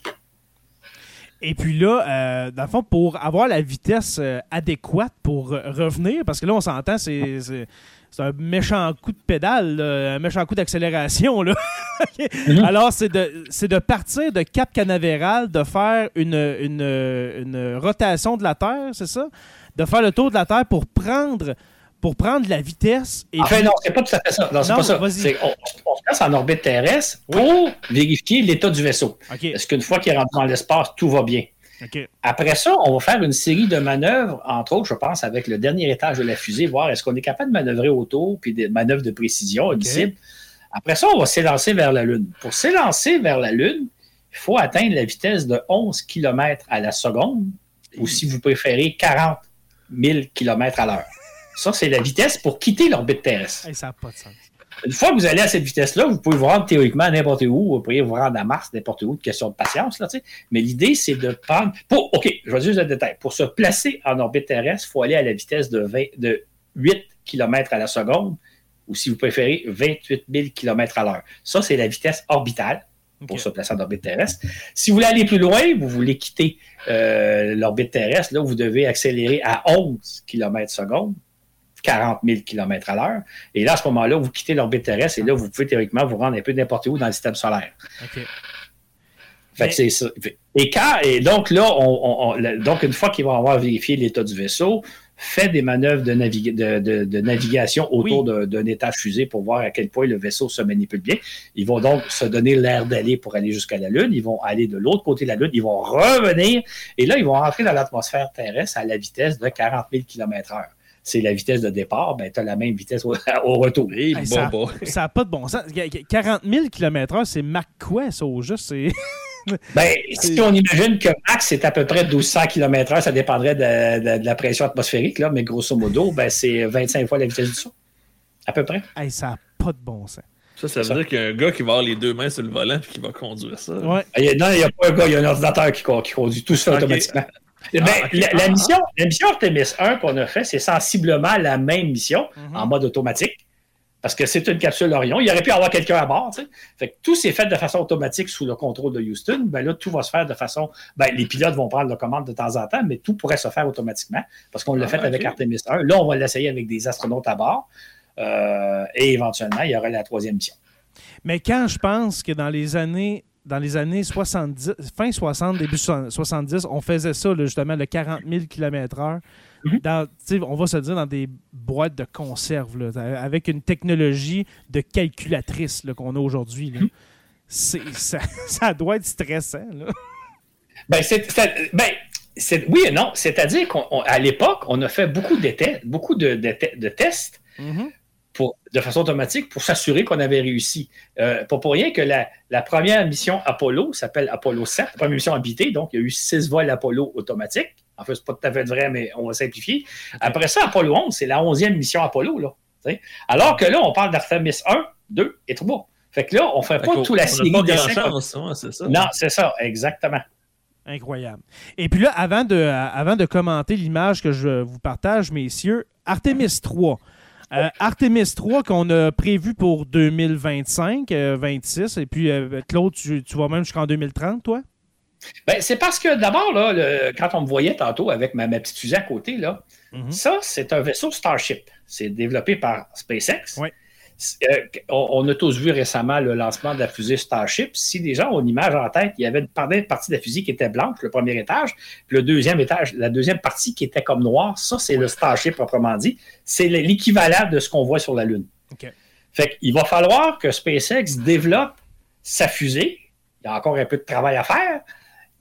Et puis là, euh, dans le fond, pour avoir la vitesse euh, adéquate pour revenir, parce que là, on s'entend, c'est c'est un méchant coup de pédale, un méchant coup d'accélération. Mhm. Alors, c'est de, de partir de Cap Canaveral, de faire une, une, rotation de la Terre, c'est ça? De faire le tour de la Terre pour prendre pour prendre la vitesse. Et enfin, non, c'est pas tout à fait ça. Non, c'est pas ça. on, se place en orbite terrestre pour vérifier l'état du vaisseau. Est-ce qu'une fois qu'il est rentré dans l'espace, tout va bien? Après ça, on va faire une série de manœuvres, entre autres, je pense, avec le dernier étage de la fusée, voir est-ce qu'on est capable de manœuvrer autour, puis des manœuvres de précision, Après ça, on va s'élancer vers la Lune. Pour s'élancer vers la Lune, il faut atteindre la vitesse de 11 km à la seconde, ou si vous préférez, 40 000 km à l'heure. Ça, c'est la vitesse pour quitter l'orbite terrestre. ça n'a pas de sens. Une fois que vous allez à cette vitesse-là, vous pouvez vous rendre théoriquement n'importe où. Vous pouvez vous rendre à Mars, n'importe où, de question de patience. Là, Mais l'idée, c'est de prendre. Pour, OK, je vais juste le détail. Pour se placer en orbite terrestre, il faut aller à la vitesse de, 20, de 8 km à la seconde, ou si vous préférez, 28 000 km à l'heure. Ça, c'est la vitesse orbitale pour se placer en orbite terrestre. Si vous voulez aller plus loin, vous voulez quitter euh, l'orbite terrestre, là, vous devez accélérer à 11 km seconde 40 000 km à l'heure. Et là, à ce moment-là, vous quittez l'orbite terrestre et là, vous pouvez théoriquement vous rendre un peu n'importe où dans le système solaire. Fait que c'est ça. Et, quand, et donc là, on, donc une fois qu'ils vont avoir vérifié l'état du vaisseau, fait des manœuvres de, de, navigation autour d'un étage fusée pour voir à quel point le vaisseau se manipule bien. Ils vont donc se donner l'air d'aller pour aller jusqu'à la Lune. Ils vont aller de l'autre côté de la Lune. Ils vont revenir. Et là, ils vont entrer dans l'atmosphère terrestre à la vitesse de 40 000 km/h c'est la vitesse de départ, ben, tu as la même vitesse au, retour. ça n'a pas de bon sens. 40 000 km/h, c'est Mach quoi, ça, au juste? ben, si on imagine que max c'est à peu près 1200 km/h, ça dépendrait de, la pression atmosphérique, là, mais grosso modo, ben, c'est 25 fois la vitesse du son. À peu près. ça n'a pas de bon sens. Ça, ça veut dire qu'il y a un gars qui va avoir les deux mains sur le volant et qui va conduire ça. Ouais. Ah, non, il n'y a pas un gars, il y a un ordinateur qui, conduit tout ça automatiquement. Ben, ah, la, ah, mission, la mission Artemis 1 qu'on a fait, c'est sensiblement la même mission mhm. en mode automatique. Parce que c'est une capsule Orion. Il aurait pu avoir quelqu'un à bord. Fait que tout s'est fait de façon automatique sous le contrôle de Houston. Ben là, tout va se faire de façon. Ben, les pilotes vont prendre la commande de temps en temps, mais tout pourrait se faire automatiquement parce qu'on l'a ah, fait avec Artemis 1. Là, on va l'essayer avec des astronautes à bord. Euh, et éventuellement, il y aura la troisième mission. Mais quand je pense que dans les années dans les années 70, fin 60, début 70, on faisait ça, justement, le 40 000 km/h. on va se dire dans des boîtes de conserve, avec une technologie de calculatrice qu'on a aujourd'hui. Mhm. Ça, doit être stressant. Ben, ben oui et non. C'est-à-dire qu'à l'époque, on a fait beaucoup de, beaucoup de, tests. De façon automatique pour s'assurer qu'on avait réussi. Euh, pas pour rien que la, première mission Apollo s'appelle Apollo 7, la première mission habitée, donc il y a eu six vols Apollo automatiques. En fait, c'est pas tout à fait vrai, mais on va simplifier. Après ça, Apollo 11, c'est la onzième mission Apollo. Là, Alors que là, on parle d'Artemis 1, 2 et 3. Fait que là, on ne fait pas tout la série de Non, c'est ça, exactement. Incroyable. Et puis là, avant de, avant de commenter l'image que je vous partage, messieurs, Artemis 3. Euh, Artemis 3 qu'on a prévu pour 2025, 26, euh, et puis euh, Claude, tu, vas même jusqu'en 2030, toi? Ben, c'est parce que d'abord, là, quand on me voyait tantôt avec ma, petite fusée à côté, là, mhm. ça, c'est un vaisseau Starship. C'est développé par SpaceX. Oui. Euh, on, a tous vu récemment le lancement de la fusée Starship. Si les gens ont une image en tête, il y avait une partie de la fusée qui était blanche, le premier étage, puis le deuxième étage, la deuxième partie qui était comme noire. Ça, c'est le Starship proprement dit. C'est l'équivalent de ce qu'on voit sur la Lune. Fait qu'il va falloir que SpaceX développe sa fusée. Il y a encore un peu de travail à faire,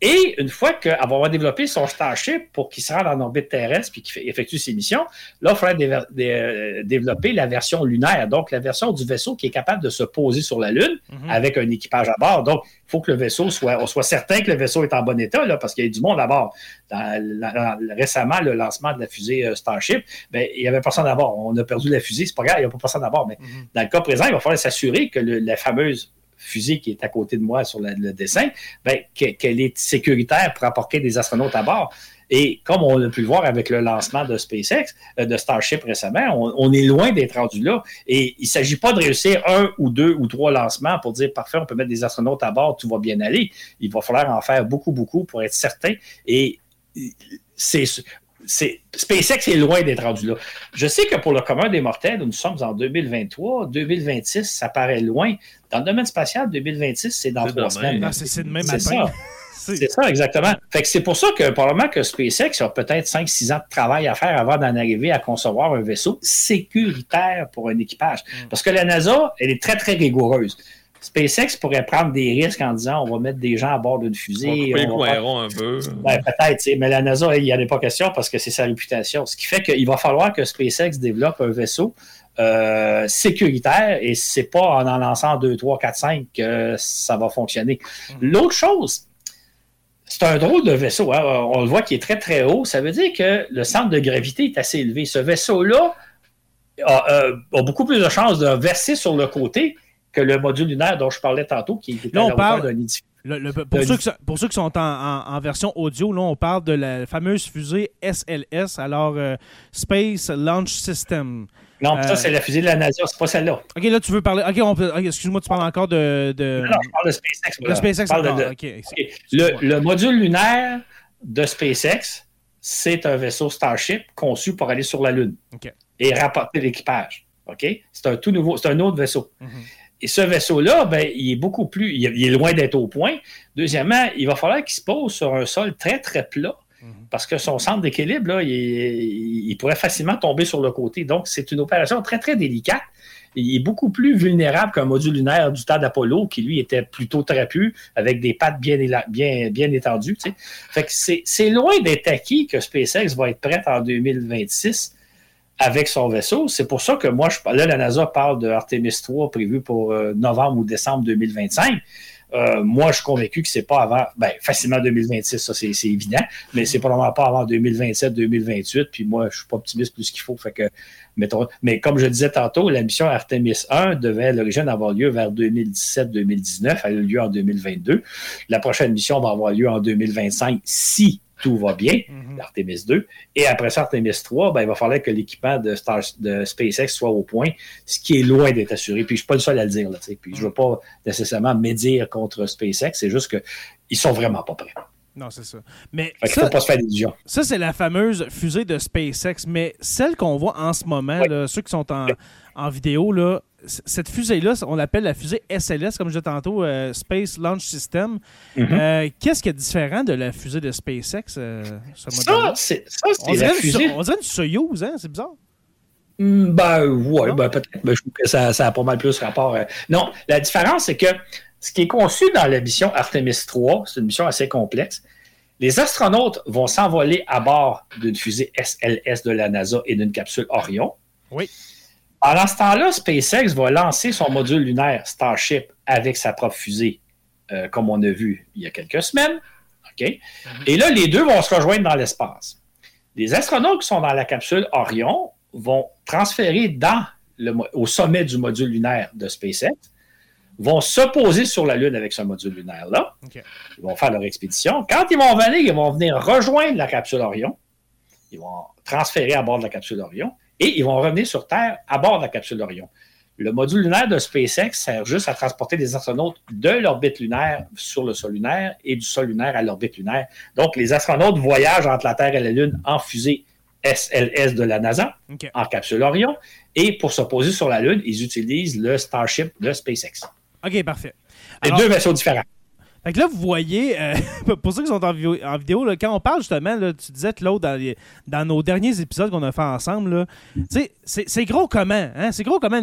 et une fois qu'avoir développé son Starship pour qu'il se rende en orbite terrestre puis qu'il effectue ses missions, là, il faudrait euh, développer la version lunaire, donc la version du vaisseau qui est capable de se poser sur la Lune mhm. avec un équipage à bord. Donc, il faut que le vaisseau soit, on soit certain que le vaisseau est en bon état, là, parce qu'il y a du monde à bord. récemment, le lancement de la fusée euh, Starship, ben, il n'y avait personne à bord. On a perdu la fusée, c'est pas grave, il n'y a pas personne à bord. Mais mhm. dans le cas présent, il va falloir s'assurer que la fameuse fusée qui est à côté de moi sur le dessin, ben, qu'elle est sécuritaire pour apporter des astronautes à bord. Et comme on a pu le voir avec le lancement de SpaceX, euh, de Starship récemment, on, est loin d'être rendu là. Et il ne s'agit pas de réussir un ou deux ou trois lancements pour dire parfait, on peut mettre des astronautes à bord, tout va bien aller. Il va falloir en faire beaucoup, beaucoup pour être certain. Et c'est SpaceX est loin d'être rendu là. Je sais que pour le commun des mortels, nous sommes en 2023, 2026, ça paraît loin. Dans le domaine spatial, 2026, c'est dans trois semaines. C'est le même matin. C'est ça, exactement. Fait que c'est pour ça que probablement que SpaceX a peut-être 5-6 ans de travail à faire avant d'en arriver à concevoir un vaisseau sécuritaire pour un équipage. Mm. Parce que la NASA, elle est très, très rigoureuse. SpaceX pourrait prendre des risques en disant on va mettre des gens à bord d'une fusée. On va un peu. Ben, peut-être, mais la NASA, il n'y en a pas question parce que c'est sa réputation. Ce qui fait qu'il va falloir que SpaceX développe un vaisseau euh, sécuritaire et c'est pas en en lançant 2, 3, 4, 5 que ça va fonctionner. Mm. L'autre chose, c'est un drôle de vaisseau. Hein. On le voit qui est très, très haut. Ça veut dire que le centre de gravité est assez élevé. Ce vaisseau-là a, euh, beaucoup plus de chances de verser sur le côté que le module lunaire dont je parlais tantôt, qui est là, on parle, pour, ceux qui, pour, ceux qui, sont en, version audio, là, on parle de la fameuse fusée SLS, alors euh, Space Launch System. Non, ça, euh, c'est la fusée de la NASA, c'est pas celle-là. OK, là, tu veux parler. OK, okay excuse-moi, tu parles encore de. de... Non, je parle de SpaceX. De SpaceX, Le, le, module lunaire de SpaceX, c'est un vaisseau Starship conçu pour aller sur la Lune et rapporter l'équipage. OK? C'est un tout nouveau, c'est un autre vaisseau. Mm-hmm. Et ce vaisseau-là, ben, il est beaucoup plus, il est loin d'être au point. Deuxièmement, il va falloir qu'il se pose sur un sol très, très plat mhm. parce que son centre d'équilibre, il, pourrait facilement tomber sur le côté. Donc, c'est une opération très, très délicate. Il est beaucoup plus vulnérable qu'un module lunaire du temps d'Apollo, qui lui était plutôt trapu, avec des pattes bien, bien, bien étendues. Fait que c'est loin d'être acquis que SpaceX va être prête en 2026 avec son vaisseau. C'est pour ça que moi, là, la NASA parle de Artemis 3 prévu pour euh, novembre ou décembre 2025. Euh, moi, je suis convaincu que c'est pas avant, ben, facilement 2026, ça c'est évident, mais c'est probablement pas avant 2027, 2028. Puis moi, je suis pas optimiste plus qu'il faut. Fait que, mais comme je disais tantôt, la mission Artemis 1 devait à l'origine avoir lieu vers 2017-2019. Elle a eu lieu en 2022. La prochaine mission va avoir lieu en 2025 si tout va bien, mhm. l'Artemis 2. Et après ça, Artemis 3, ben, il va falloir que l'équipement de, de SpaceX soit au point, ce qui est loin d'être assuré. Puis je ne suis pas le seul à le dire. Là, puis je ne veux pas nécessairement médire contre SpaceX, c'est juste qu'ils ne sont vraiment pas prêts. Non, c'est ça. Mais ne faut pas se faire d'illusions. Ça, c'est la fameuse fusée de SpaceX. Mais celle qu'on voit en ce moment, ceux qui sont en, en vidéo, là, cette fusée-là, on l'appelle la fusée SLS, comme je disais tantôt, euh, Space Launch System. Mhm. Euh, qu'est-ce qui est différent de la fusée de SpaceX? Euh, ça, c'est dirait fusée... on dirait une Soyuz, hein? C'est bizarre. Hmm, ben, ouais, ben, peut-être. Ben, je trouve que ça, ça, a pas mal plus rapport. Non, la différence, c'est que ce qui est conçu dans la mission Artemis 3, c'est une mission assez complexe. Les astronautes vont s'envoler à bord d'une fusée SLS de la NASA et d'une capsule Orion. Oui. Pendant ce temps-là, SpaceX va lancer son module lunaire Starship avec sa propre fusée, euh, comme on a vu il y a quelques semaines. OK? Mhm. Et là, les deux vont se rejoindre dans l'espace. Les astronautes qui sont dans la capsule Orion vont transférer dans le, au sommet du module lunaire de SpaceX, vont se poser sur la Lune avec ce module lunaire-là. Ils vont faire leur expédition. Quand ils vont venir, ils vont venir rejoindre la capsule Orion. Ils vont transférer à bord de la capsule Orion et ils vont revenir sur Terre à bord de la capsule Orion. Le module lunaire de SpaceX sert juste à transporter des astronautes de l'orbite lunaire sur le sol lunaire et du sol lunaire à l'orbite lunaire. Donc, les astronautes voyagent entre la Terre et la Lune en fusée SLS de la NASA, en capsule Orion. Et pour se poser sur la Lune, ils utilisent le Starship de SpaceX. OK, parfait. Les deux vaisseaux différents. Fait que là, vous voyez, euh, pour ceux qui sont en, vidéo, quand on parle justement, tu disais, Claude, dans, dans nos derniers épisodes qu'on a fait ensemble, c'est gros comment, hein? C'est gros comment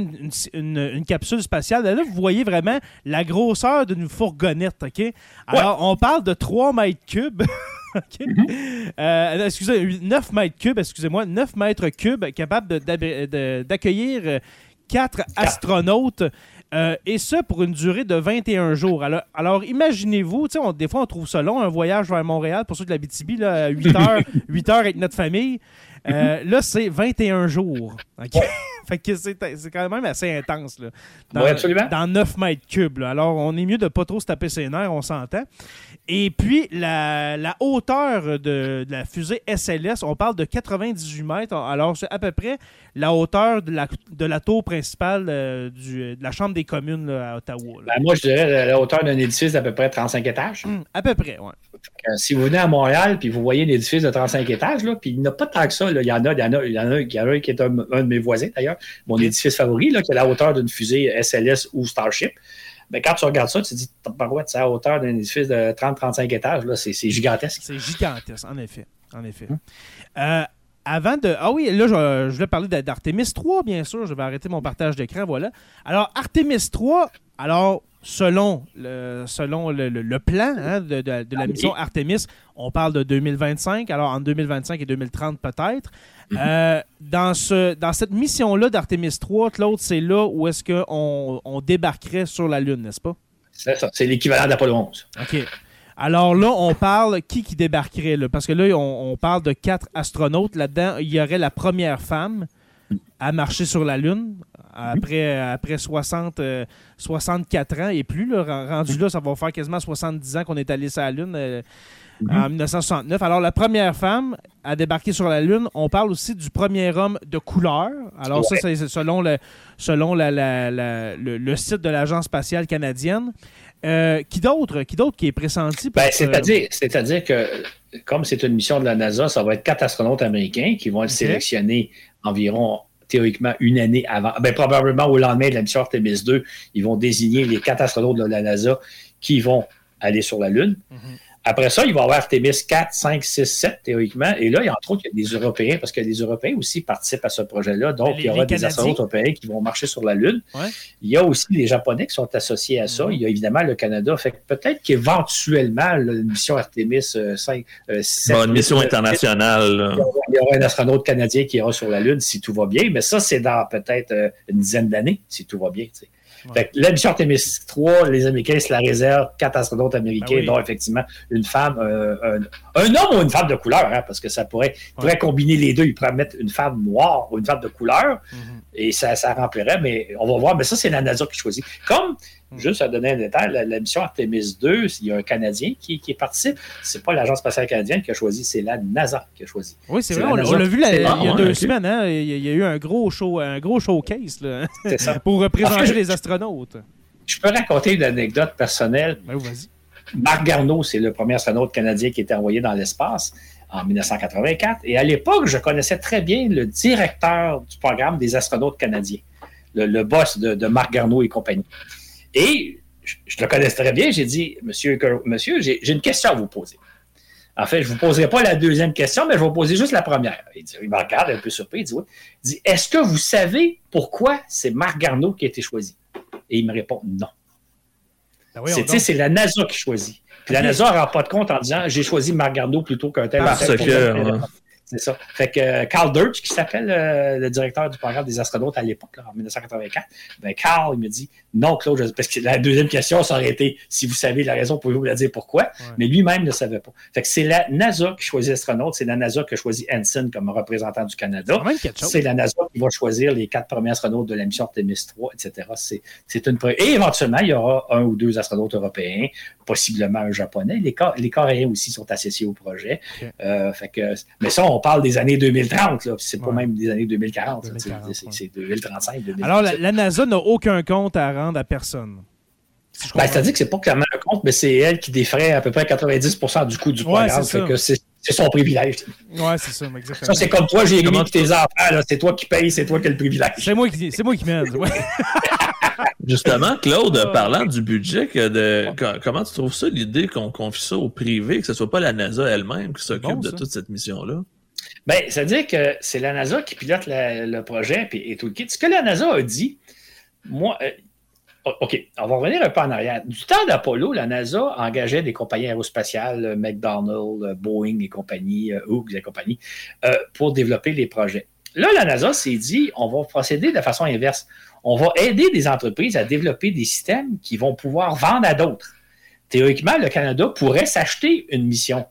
une, capsule spatiale. Là, vous voyez vraiment la grosseur d'une fourgonnette, OK? Alors, on parle de 3 mètres cubes. Mm-hmm. Euh, excusez, 9 mètres cubes, excusez-moi, 9 mètres cubes capable d'accueillir 4 astronautes. Euh, et ça pour une durée de 21 jours. Alors, alors imaginez-vous, des fois on trouve ça long, un voyage vers Montréal, pour ceux de la BTB, là, 8 heures, 8 heures avec notre famille. Euh, là, c'est 21 jours. fait que c'est quand même assez intense. Là. Dans, absolument. Dans 9 mètres cubes. Alors, on est mieux de pas trop se taper ses nerfs, on s'entend. Et puis, la, hauteur de, la fusée SLS, on parle de 98 mètres. Alors, c'est à peu près la hauteur de la, de la tour principale euh, du, de la Chambre des communes à Ottawa. Ben, moi, je dirais la hauteur d'un édifice d'à peu près 35 étages. Hum, à peu près, oui. Si vous venez à Montréal puis vous voyez un édifice de 35 étages, là, puis il n'y a pas tant que ça. Il, y en a, il, y en a, il, y en a, il y en a un qui est un, de mes voisins d'ailleurs, mon édifice favori, là, qui est la hauteur d'une fusée SLS ou Starship. Mais quand tu regardes ça, tu te dis, c'est à la hauteur d'un édifice de 30-35 étages, là, c'est, gigantesque. C'est gigantesque, en effet. En effet. Hum. Euh, avant de. Ah oui, là, je, je voulais parler d'Artemis 3, bien sûr. Je vais arrêter mon partage d'écran, voilà. Alors, Artemis 3, alors, selon le, selon le, plan hein, de, la mission Artemis, on parle de 2025, alors en 2025 et 2030 peut-être. Mhm. Euh, dans, ce, dans cette mission-là d'Artemis 3, Claude, c'est là où est-ce qu'on on débarquerait sur la Lune, n'est-ce pas? C'est ça, c'est l'équivalent d'Apollo 11. OK. Alors là, on parle qui qui débarquerait, là? parce que là, on, parle de quatre astronautes. Là-dedans, il y aurait la première femme à marcher sur la Lune après, après 60, 64 euh, ans et plus. rendu là, ça va faire quasiment 70 ans qu'on est allé sur la Lune. Euh, mhm. En 1969. Alors, la première femme à débarquer sur la Lune, on parle aussi du premier homme de couleur. Alors, ça, c'est selon, le, selon le, site de l'Agence spatiale canadienne. Euh, qui d'autre qui, qui est pressenti? Ben, c'est-à-dire, que, comme c'est une mission de la NASA, ça va être quatre astronautes américains qui vont être sélectionnés environ théoriquement une année avant. Ben, probablement au lendemain de la mission Artemis 2, ils vont désigner les quatre astronautes de la NASA qui vont aller sur la Lune. Mm-hmm. Après ça, il va y avoir Artemis 4, 5, 6, 7, théoriquement. Et là, il y a entre autres il y a des Européens, parce que les Européens aussi participent à ce projet-là. Donc, il y aura des astronautes européens qui vont marcher sur la Lune. Il y a aussi les Japonais qui sont associés à ça. Il y a évidemment le Canada. Fait que peut-être qu'éventuellement, la mission Artemis 5, euh, 7, euh, une mission internationale. Il y, aura, un astronaute canadien qui ira sur la Lune si tout va bien. Mais ça, c'est dans peut-être euh, une dizaine d'années, si tout va bien. Fait la mission Artemis 3, les Américains se la réservent, quatre astronautes américains, ben dont effectivement une femme, euh, un, homme ou une femme de couleur, hein, parce que ça pourrait, pourrait combiner les deux. Il pourrait mettre une femme noire ou une femme de couleur, mhm. et ça, ça remplirait, mais on va voir. Mais ça, c'est la NASA qui choisit. Comme Hmm. Juste à donner un détail, la, mission Artemis 2, il y a un Canadien qui, qui participe. C'est pas l'Agence spatiale canadienne qui a choisi, c'est la NASA qui a choisi. Oui, c'est vrai, on, l'a vu il y a deux semaines. Hein, il, y a, eu un gros, show, un gros showcase là, pour représenter les astronautes. Je peux raconter une anecdote personnelle. Ben, vas-y. Marc Garneau, c'est le premier astronaute canadien qui a été envoyé dans l'espace en 1984. Et à l'époque, je connaissais très bien le directeur du programme des astronautes canadiens, le, boss de, de Marc Garneau et compagnie. Et je, le connais très bien. J'ai dit, monsieur, monsieur j'ai une question à vous poser. En fait, je ne vous poserai pas la deuxième question, mais je vais vous poser juste la première. Il, dit, il me regarde un peu surpris. Il dit, oui. Il dit, est-ce que vous savez pourquoi c'est Marc Garneau qui a été choisi? Et il me répond non. Ben c'est la NASA qui choisit. Puis la NASA ne rend pas de compte en disant j'ai choisi Marc Garneau plutôt qu'un tel. Parce que, c'est ça. Fait que euh, Carl Dirch, qui s'appelle euh, le directeur du programme des astronautes à l'époque, en 1984, ben Carl, il me dit non, Claude, parce que la deuxième question, ça aurait été si vous savez la raison, pouvez-vous la dire pourquoi? Mais lui-même ne savait pas. Fait que c'est la NASA qui choisit l'astronaute, c'est la NASA qui a choisi Hansen comme représentant du Canada. C'est la NASA qui va choisir les quatre premiers astronautes de la mission Artemis 3, etc. C'est une Et éventuellement, il y aura un ou deux astronautes européens, possiblement un japonais. Les, les Coréens aussi sont associés au projet. Euh, fait que, mais ça, on on parle des années 2030, là. C'est pas même des années 2040. c'est 2035. Alors, la, NASA n'a aucun compte à rendre à personne. Ben, C'est-à-dire que c'est pas clairement un compte, mais c'est elle qui défraie à peu près 90% du coût du programme. c'est son privilège. Oui, c'est ça, exactement. Ça, c'est comme toi, j'ai mis tes enfants, c'est toi qui payes, c'est toi qui as le privilège. C'est moi qui, c'est moi qui m'aide. Justement, Claude, ah. parlant du budget, de, comment tu trouves ça, l'idée qu'on confie ça au privé, que ce soit pas la NASA elle-même qui s'occupe de toute cette mission-là? Bien, ça veut dire que c'est la NASA qui pilote le projet et, tout le kit. Ce que la NASA a dit, moi, euh, OK, on va revenir un peu en arrière. Du temps d'Apollo, la NASA engageait des compagnies aérospatiales, euh, McDonnell, euh, Boeing et compagnie, Hughes et compagnie, pour développer les projets. Là, la NASA s'est dit, on va procéder de façon inverse. On va aider des entreprises à développer des systèmes qui vont pouvoir vendre à d'autres. Théoriquement, le Canada pourrait s'acheter une mission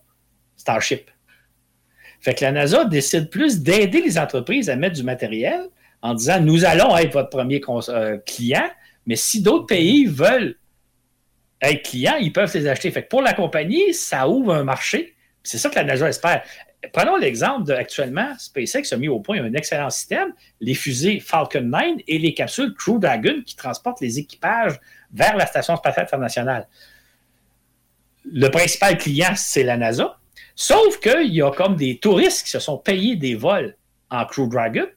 Starship fait que la NASA décide plus d'aider les entreprises à mettre du matériel en disant nous allons être votre premier euh, client, mais si d'autres pays veulent être clients, ils peuvent les acheter. Fait que pour la compagnie, ça ouvre un marché. C'est ça que la NASA espère. Prenons l'exemple actuellement, SpaceX a mis au point un excellent système, les fusées Falcon 9 et les capsules Crew Dragon qui transportent les équipages vers la Station spatiale internationale. Le principal client, c'est la NASA. Sauf qu'il y a comme des touristes qui se sont payés des vols en Crew Dragon,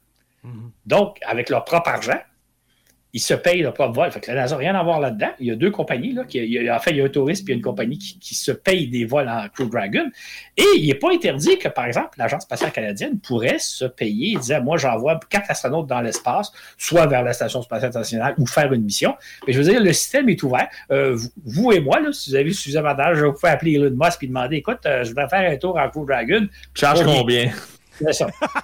mhm. donc avec leur propre argent ils se payent leur propre vol. Fait que la NASA n'a rien à voir là-dedans. Il y a deux compagnies. Là, qui, en fait, il y a un touriste et une compagnie qui, se paye des vols en Crew Dragon. Et il n'est pas interdit que, par exemple, l'Agence spatiale canadienne pourrait se payer et dire Moi, j'envoie quatre astronautes dans l'espace, soit vers la Station spatiale internationale ou faire une mission. Mais je veux dire, le système est ouvert. Euh, vous, et moi, là, si vous avez suffisamment d'âge, vous pouvez appeler Elon Musk et demander Écoute, euh, je voudrais faire un tour en Crew Dragon. Charge combien?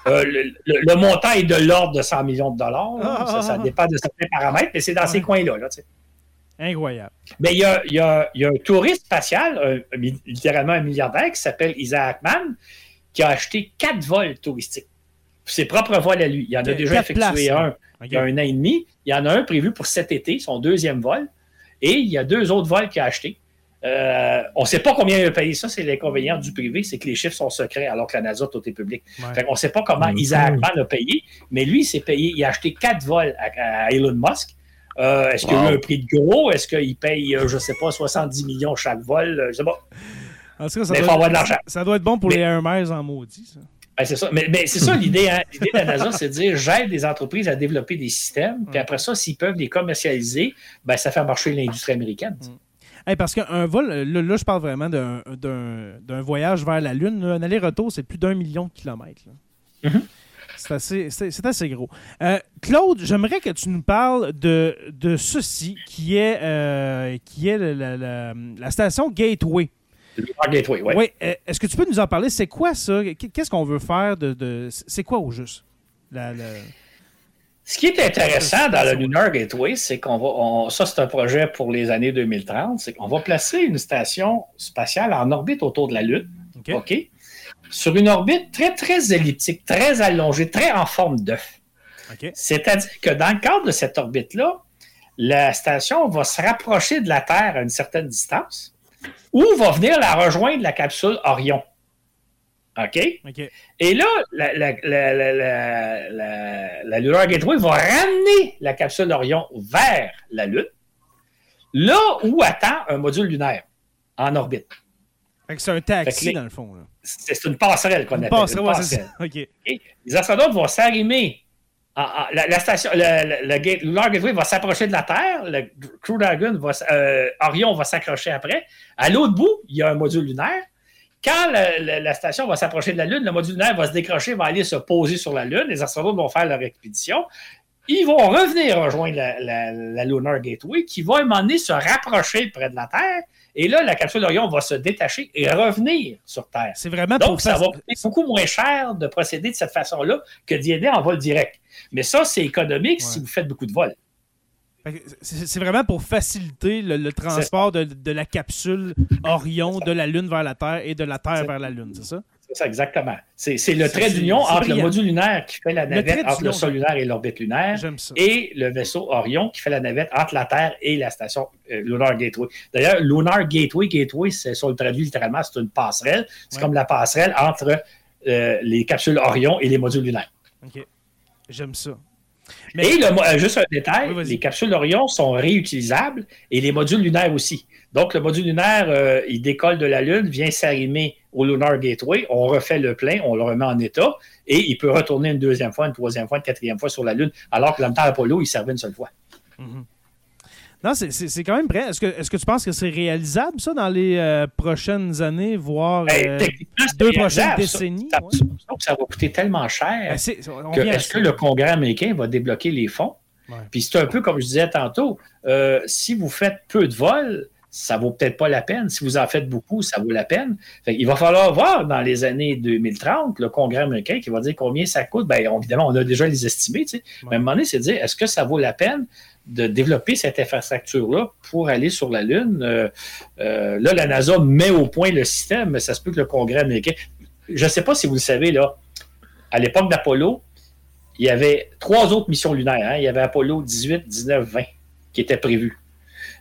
Euh, le, montant est de l'ordre de 100 millions de dollars. ça, dépend de certains paramètres, mais c'est dans ces coins-là. Incroyable. Mais il y a, un touriste spatial, littéralement un milliardaire, qui s'appelle Isaac Mann, qui a acheté quatre vols touristiques. Ses propres vols à lui. Il en a déjà effectué un il y a un an et demi. Il y en a un prévu pour cet été, son deuxième vol. Et il y a deux autres vols qu'il a achetés. Euh, on ne sait pas combien il a payé ça, c'est l'inconvénient du privé, c'est que les chiffres sont secrets alors que la NASA, tout est public. on ne sait pas comment Isaac Mann a payé, mais lui, il s'est payé, il a acheté quatre vols à, Elon Musk. Euh, est-ce qu'il a eu un prix de gros? Est-ce qu'il paye, euh, je ne sais pas, 70 millions chaque vol? Je ne sais pas. En tout cas, ça, doit, avoir de l'argent. ça doit être bon pour les Hermès en maudit, ça. Ben, c'est ça. Mais, c'est ça l'idée. Hein. L'idée de la NASA, c'est de dire j'aide des entreprises à développer des systèmes, puis après ça, s'ils peuvent les commercialiser, ben, ça fait marcher l'industrie américaine. Mm parce qu'un vol, là, je parle vraiment d'un voyage vers la Lune. Un aller-retour, c'est plus d'un million de kilomètres. Mm-hmm. C'est assez, gros. Euh, Claude, j'aimerais que tu nous parles de, de ceci qui est, euh, qui est la, station Gateway. Gateway, oui. Ouais. Euh, est-ce que tu peux nous en parler? C'est quoi ça? Qu'est-ce qu'on veut faire de. de c'est quoi au juste? La, ce qui est intéressant dans le Lunar Gateway, c'est qu'on va, ça c'est un projet pour les années 2030, c'est qu'on va placer une station spatiale en orbite autour de la Lune, OK? Sur une orbite très, très elliptique, très allongée, très en forme d'œuf. C'est-à-dire que dans le cadre de cette orbite-là, la station va se rapprocher de la Terre à une certaine distance ou va venir la rejoindre la capsule Orion. OK? Et là, la, la, Gateway va ramener la capsule Orion vers la Lune, là où attend un module lunaire en orbite. C'est un taxi, dans le fond. C'est une passerelle qu'on appelle. Passerelle, une passerelle. Les astronautes vont s'arrimer. La, station, le, Lunar Gateway va s'approcher de la Terre, le Crew Dragon va, euh, Orion va s'accrocher après. À l'autre bout, il y a un module lunaire. Quand la, station va s'approcher de la Lune, le module lunaire va se décrocher, va aller se poser sur la Lune, les astronautes vont faire leur expédition. Ils vont revenir rejoindre la, Lunar Gateway, qui va à un moment donné se rapprocher près de la Terre. Et là, la capsule d'Orion va se détacher et revenir sur Terre. C'est vraiment Donc, ça va coûter beaucoup moins cher de procéder de cette façon-là que d'y aider en vol direct. Mais ça, c'est économique si vous faites beaucoup de vols. C'est vraiment pour faciliter le, transport de, la capsule Orion de la Lune vers la Terre et de la Terre vers la Lune, c'est ça? C'est ça, exactement. C'est le trait d'union entre le module lunaire qui fait la navette entre le sol lunaire et l'orbite lunaire et le vaisseau Orion qui fait la navette entre la Terre et la station euh, Lunar Gateway. D'ailleurs, Lunar Gateway, Gateway, c'est sur le traduit littéralement, c'est une passerelle. C'est comme la passerelle entre euh, les capsules Orion et les modules lunaires. OK. J'aime ça. Et le, euh, juste un détail, les capsules Orion sont réutilisables et les modules lunaires aussi. Donc, le module lunaire, euh, il décolle de la Lune, vient s'arrimer au Lunar Gateway, on refait le plein, on le remet en état et il peut retourner une deuxième fois, une troisième fois, une quatrième fois sur la Lune, alors que temps Apollo, il servait une seule fois. Mm-hmm. Non, c'est quand même prêt. Est-ce que, est que, tu penses que c'est réalisable, ça, dans les euh, prochaines années, voire ben, euh, deux prochaines décennies? Ça, ça, va coûter tellement cher. Ben, est-ce que le Congrès américain va débloquer les fonds? Puis c'est un peu comme je disais tantôt, euh, si vous faites peu de vols, ça vaut peut-être pas la peine. Si vous en faites beaucoup, ça vaut la peine. il va falloir voir dans les années 2030 le Congrès américain qui va dire combien ça coûte. Bien, évidemment, on a déjà les estimés. Mais à un moment donné, c'est de dire est-ce que ça vaut la peine? De développer cette infrastructure-là pour aller sur la Lune. Euh, euh, là, la NASA met au point le système, mais ça se peut que le Congrès américain. Je ne sais pas si vous le savez, là, à l'époque d'Apollo, il y avait trois autres missions lunaires. Hein. Il y avait Apollo 18, 19, 20 qui étaient prévues.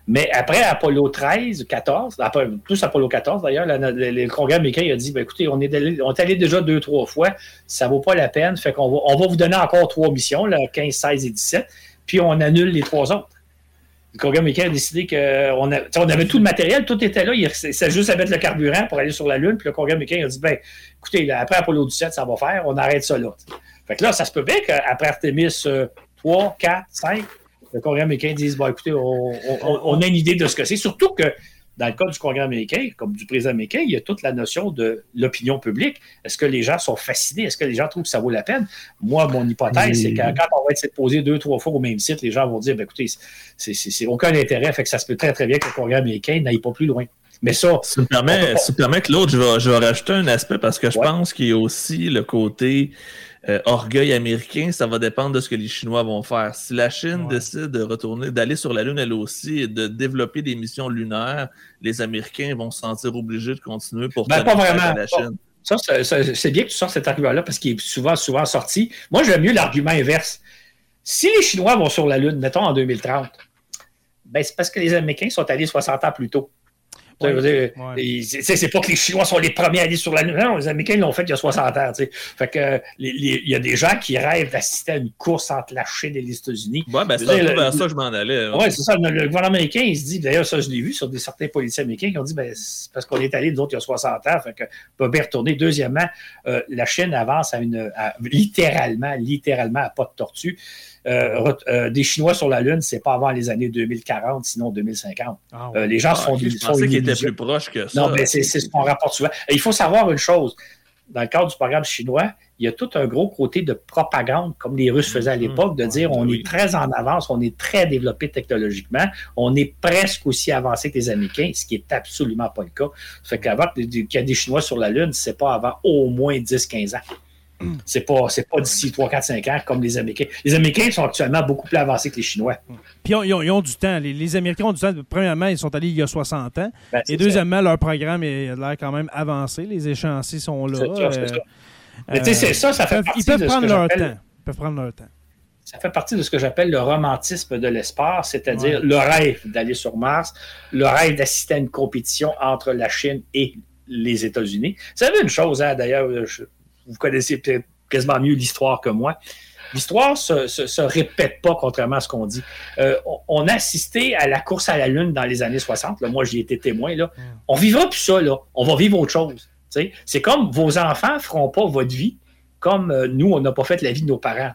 Mais après Apollo 13, 14, après, plus Apollo 14 d'ailleurs, le, congrès américain a dit ben, écoutez, on est, allé, on est allé déjà deux, trois fois, ça ne vaut pas la peine, fait qu'on va, on va vous donner encore trois missions, là, 15, 16 et 17, puis on annule les trois autres. Le congrès américain a décidé qu'on on avait tout le matériel, tout était là, il c'est juste à mettre le carburant pour aller sur la Lune, puis le congrès américain a dit ben, écoutez, après Apollo 17, ça va faire, on arrête ça là. Fait que là, ça se peut bien qu'après Artemis 3, 4, 5, le Congrès américain dise bon, écoutez, on, a une idée de ce que c'est. Surtout que dans le cas du Congrès américain, comme du président américain, il y a toute la notion de l'opinion publique. Est-ce que les gens sont fascinés? Est-ce que les gens trouvent que ça vaut la peine? Moi, mon hypothèse, c'est que quand on va être posé deux, trois fois au même site, les gens vont dire, ben, écoutez, c'est aucun intérêt, fait que ça se peut très, très bien que le Congrès américain n'aille pas plus loin. Mais ça. Ça me permet, que l'autre, je vais, je vais, rajouter un aspect parce que je pense qu'il y a aussi le côté euh, orgueil américain, ça va dépendre de ce que les Chinois vont faire. Si la Chine décide de retourner, d'aller sur la Lune elle aussi et de développer des missions lunaires, les Américains vont se sentir obligés de continuer pour ben, pas vraiment. la Chine. Ça, c'est bien que tu sors cet argument-là parce qu'il est souvent, souvent sorti. Moi, j'aime mieux l'argument inverse. Si les Chinois vont sur la Lune, mettons en 2030, ben, c'est parce que les Américains sont allés 60 ans plus tôt. C'est pas que les Chinois sont les premiers à aller sur la Lune. Non, les Américains l'ont fait il y a 60 ans. Fait que il y a des gens qui rêvent d'assister à une course entre la Chine et les États-unis. Ouais, ben c'est vers ça que je m'en allais. Oui, c'est ça. Le, gouvernement américain, il se dit, d'ailleurs, ça, je l'ai vu sur des, certains policiers américains qui ont dit, ben, c'est parce qu'on est allé, d'autres, il y a 60 ans, fait que peut bien retourner. Deuxièmement, euh, la Chine avance à une, littéralement, littéralement à pas de tortue. Euh, euh, des Chinois sur la Lune, c'est pas avant les années 2040, sinon 2050. Ah euh, les gens ah, sont, Je pensais qu'ils étaient plus proches que ça. Non, mais c'est ce qu'on rapporte souvent. il faut savoir une chose. Dans le cadre du programme chinois, il y a tout un gros côté de propagande, comme les Russes faisaient à mm-hmm. l'époque, de dire on est très en avance, on est très développé technologiquement, on est presque aussi avancé que les Américains, ce qui est absolument pas le cas. Ça fait qu'avant qu'il y a des Chinois sur la Lune, c'est pas avant au moins 10-15 ans. C'est pas, pas d'ici 3, 4, 5 ans comme les Américains. Les Américains sont actuellement beaucoup plus avancés que les Chinois. Puis ils ont, du temps. Les, Américains ont du temps. Premièrement, ils sont allés il y a 60 ans. Ben, et deuxièmement, leur programme a l'air quand même avancé. Les échéanciers sont là. Euh, Mais tu sais, c'est ça, ça fait partie ils peuvent prendre leur temps. Ils peuvent prendre leur temps. Ça fait partie de ce que j'appelle le romantisme de l'espace, c'est-à-dire le rêve d'aller sur Mars, le rêve d'assister à une compétition entre la Chine et les États-Unis. Vous savez une chose, hein, d'ailleurs, vous connaissez peut-être quasiment mieux l'histoire que moi. L'histoire ne se, répète pas, contrairement à ce qu'on dit. Euh, on, a assisté à la course à la Lune dans les années 60. Là, moi, j'y étais témoin. Là. Mm. On vivra plus ça. Là. On va vivre autre chose. C'est comme vos enfants ne feront pas votre vie comme euh, nous, on n'a pas fait la vie de nos parents.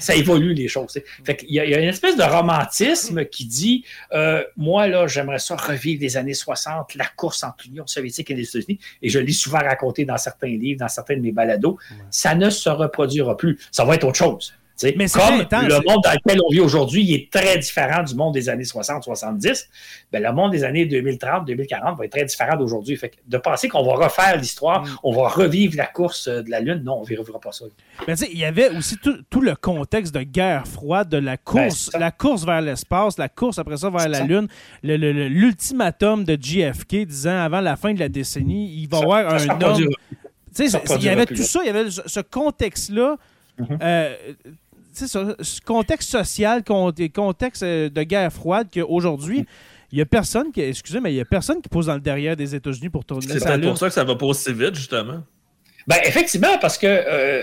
Ça évolue les choses. Fait il, y a, une espèce de romantisme qui dit euh, Moi, là, j'aimerais ça revivre les années 60, la course entre l'Union soviétique et les États-Unis. Et je l'ai souvent raconté dans certains livres, dans certains de mes balados. Ça ne se reproduira plus. Ça va être autre chose. Mais comme le monde dans lequel on vit aujourd'hui est très différent du monde des années 60-70, ben le monde des années 2030-2040 va être très différent d'aujourd'hui. de penser qu'on va refaire l'histoire, mm. on va revivre la course euh, de la Lune, non, on ne vivra pas ça. Mais il y avait aussi tout, le contexte de guerre froide, de la ben, course, la course vers l'espace, la course après ça vers la Lune, l'ultimatum de JFK disant avant la fin de la décennie, il va y avoir un homme. Il y avait tout ça, il y avait ce contexte-là. Mm-hmm. Euh, ce contexte social, contexte euh, de guerre froide qu'aujourd'hui, il n'y a personne qui, excusez, mais il y a personne qui pose dans le derrière des États-Unis pour tourner C'est peut-être pour ça que ça va pas aussi vite, justement. Ben, effectivement, parce que euh,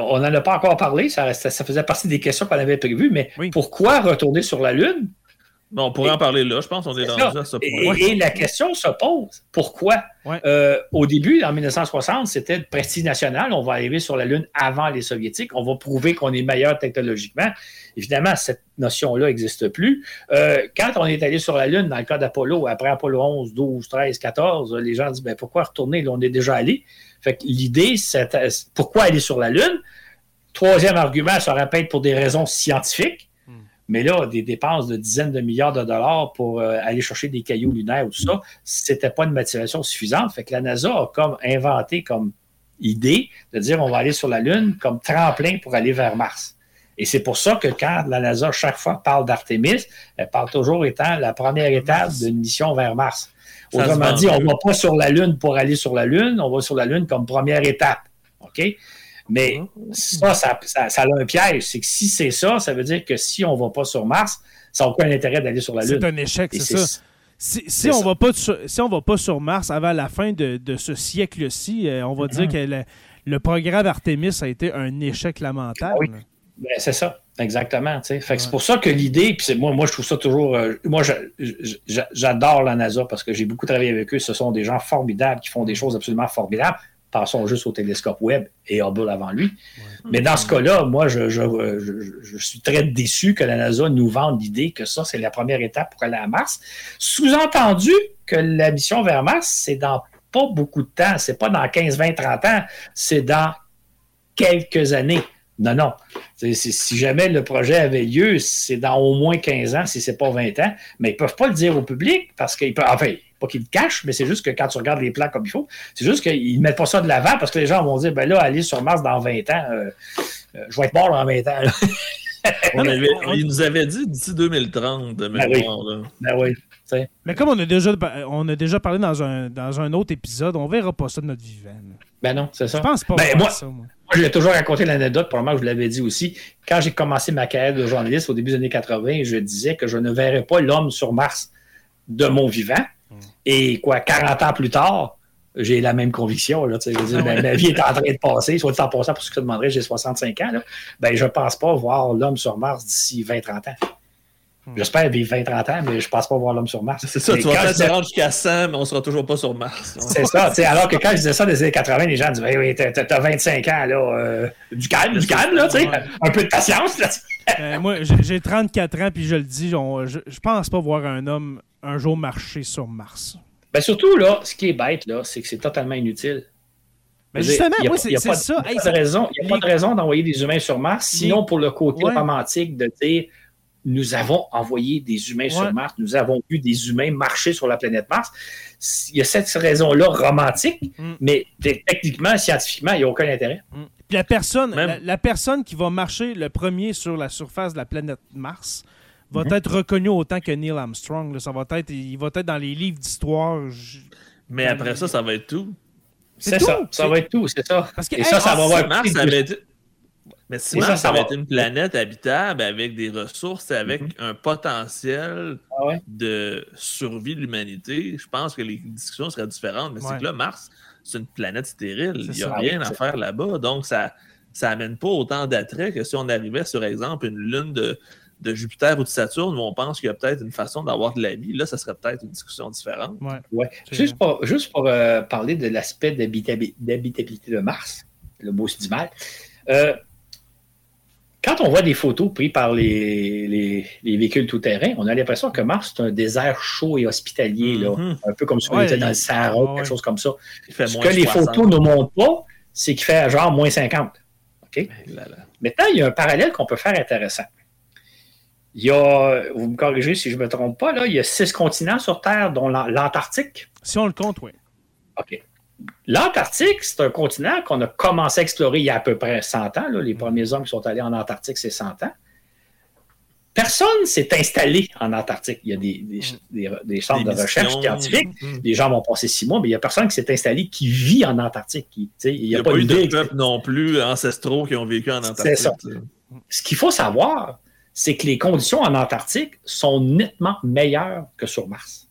on n'en a pas encore parlé, ça, ça, faisait partie des questions qu'on avait prévues, mais pourquoi retourner sur la Lune? On pourrait en parler là, je pense qu'on est, dans ça. ce point. Et, la question se pose, pourquoi? Euh, au début, en 1960, c'était le prestige national, on va arriver sur la Lune avant les Soviétiques, on va prouver qu'on est meilleur technologiquement. Évidemment, cette notion-là n'existe plus. Euh, quand on est allé sur la Lune, dans le cas d'Apollo, après Apollo 11, 12, 13, 14, les gens disent, ben, pourquoi retourner? Là, on est déjà allé. Fait que l'idée, c'est pourquoi aller sur la Lune? Troisième argument, ça répète pour des raisons scientifiques. Mais là, des dépenses de dizaines de milliards de dollars pour euh, aller chercher des cailloux lunaires ou tout ça, c'était pas une motivation suffisante. Fait que la NASA a comme inventé comme idée de dire on va aller sur la Lune comme tremplin pour aller vers Mars. Et c'est pour ça que quand la NASA, chaque fois, parle d'Artemis, elle parle toujours étant la première étape d'une mission vers Mars. Autrement dit, on ne va pas sur la Lune pour aller sur la Lune, on va sur la Lune comme première étape. OK? Mais ça, ça, ça, a un piège. C'est que si c'est ça, ça veut dire que si on ne va pas sur Mars, ça n'a aucun intérêt d'aller sur la Lune. C'est un échec, c'est ça. Si, on va pas si on va pas sur Mars avant la fin de, ce siècle-ci, euh, on va dire mm-hmm. que le, programme Artemis a été un échec lamentable. Oui. Ben, c'est ça, exactement. Fait C'est pour ça que l'idée, puis moi, moi, je trouve ça toujours. Euh, moi, j'adore la NASA parce que j'ai beaucoup travaillé avec eux. Ce sont des gens formidables qui font des choses absolument formidables. Passons juste au télescope Webb et Hubble avant lui. Mais dans ce cas-là, moi, je, je, suis très déçu que la NASA nous vende l'idée que ça, c'est la première étape pour aller à Mars. Sous-entendu que la mission vers Mars, c'est dans pas beaucoup de temps. C'est pas dans 15, 20, 30 ans. C'est dans quelques années. Non, non. si jamais le projet avait lieu, c'est dans au moins 15 ans, si ce n'est pas 20 ans. Mais ils ne peuvent pas le dire au public parce qu'ils peuvent. Enfin, pas qu'ils le cachent, mais c'est juste que quand tu regardes les plans comme il faut, c'est juste qu'ils ne mettent pas ça de l'avant parce que les gens vont dire ben là, aller sur Mars dans 20 ans, euh, euh, je vais être mort dans 20 ans. il nous avait dit d'ici 2030 de ben mémoire. Ben oui. mais comme on a déjà, on a déjà parlé dans un, dans un autre épisode, on verra pas ça de notre vivant. Ben non, c'est ça. Je pense pas ben, moi, ça, moi. Moi, je l'ai toujours raconté l'anecdote, probablement que je vous l'avais dit aussi. Quand j'ai commencé ma carrière de journaliste au début des années 80, je disais que je ne verrais pas l'homme sur Mars de mon vivant. Et quoi, 40 ans plus tard, j'ai la même conviction. Là, dire, ma, vie est en train de passer. Soit en passant, pour ce que tu demanderais, j'ai 65 ans. Là, ben, je ne pense pas voir l'homme sur Mars d'ici 20-30 ans. Hmm. J'espère vivre 20-30 ans, mais je ne pense pas voir l'homme sur Mars. C'est ça, tu vas peut-être rendre jusqu'à 100, mais on ne sera toujours pas sur Mars. C'est ça, alors que quand je disais ça dans les années 80, les gens disaient Oui, t'as 25 ans, là, euh, du calme, du calme, là, tu sais, un peu de patience. Là, euh, moi, j'ai 34 ans, puis je le dis, je, ne pense pas voir un homme un jour marcher sur Mars. Ben surtout, là, ce qui est bête, là, c'est que c'est totalement inutile. Mais justement, moi, c'est ça. Il n'y a, pas de raison, d'envoyer des humains sur Mars, sinon pour le côté romantique de dire nous avons envoyé des humains sur Mars, nous avons vu des humains marcher sur la planète Mars. Il y a cette raison-là romantique, mm. mais techniquement, scientifiquement, il n'y a aucun intérêt. Mm. Puis la personne, la, personne qui va marcher le premier sur la surface de la planète Mars va mm-hmm. être reconnue autant que Neil Armstrong. Ça va être, il va être dans les livres d'histoire. Mais après ça, ça va être tout. C'est ça, ça va être tout, c'est ça. Parce que, Et ça, ça va avoir Mars, ça mais si ça, va être une planète habitable avec des ressources, avec mm-hmm. un potentiel ah de survie de l'humanité, je pense que les discussions seraient différentes. Mais c'est que là, Mars, c'est une planète stérile. Il n'y a rien à faire là-bas. Donc, ça n'amène pas autant d'attrait que si on arrivait sur exemple une lune de, Jupiter ou de Saturne où on pense qu'il y a peut-être une façon d'avoir de la vie, là, ça serait peut-être une discussion différente. Ouais. Juste pour, juste pour euh, parler de l'aspect d'habitabilité de Mars, le mot se dit mal. Euh, quand on voit des photos prises par les, véhicules tout-terrain, on a l'impression que Mars, c'est un désert chaud et hospitalier, mm-hmm. un peu comme si on était dans le Sahara, quelque chose comme ça. Ce que les photos ne montrent pas, c'est qu'il fait genre moins 50. OK? Maintenant, il y a un parallèle qu'on peut faire intéressant. Il y a, vous me corrigez si je ne me trompe pas, là, il y a six continents sur Terre, dont l'Antarctique. Si on le compte, oui. OK. L'Antarctique, c'est un continent qu'on a commencé à explorer il y a à peu près 100 ans. Les premiers hommes qui sont allés en Antarctique, c'est 100 ans. Personne s'est installé en Antarctique. Il y a des, des, centres de recherche scientifiques. Mm. Les gens vont passer six mois, mais il n'y a personne qui s'est installé qui vit en Antarctique. il n'y a, pas, eu de peuples non plus ancestraux qui ont vécu en Antarctique. C'est ça. Ce qu'il faut savoir, c'est que les conditions en Antarctique sont nettement meilleures que sur Mars.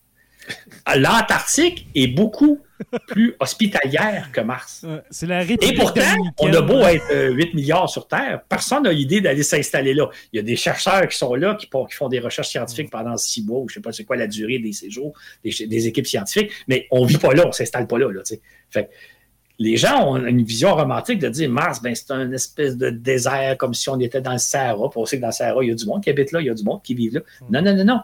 L'Antarctique est beaucoup plus hospitalière que Mars. c'est la Et pourtant, on a beau être 8 euh, milliards sur Terre, personne n'a l'idée d'aller s'installer là. Il y a des chercheurs qui sont là, qui, font des recherches scientifiques pendant six mois, ou je ne sais pas c'est quoi la durée des séjours des, équipes scientifiques, mais on ne vit pas là, on ne s'installe pas là. fait, les gens ont une vision romantique de dire Mars, ben, c'est un espèce de désert comme si on était dans le Sahara. on sait que dans le Sahara, il y a du monde qui habite là, il y a du monde qui vit là. Mm. Non, non, non, non.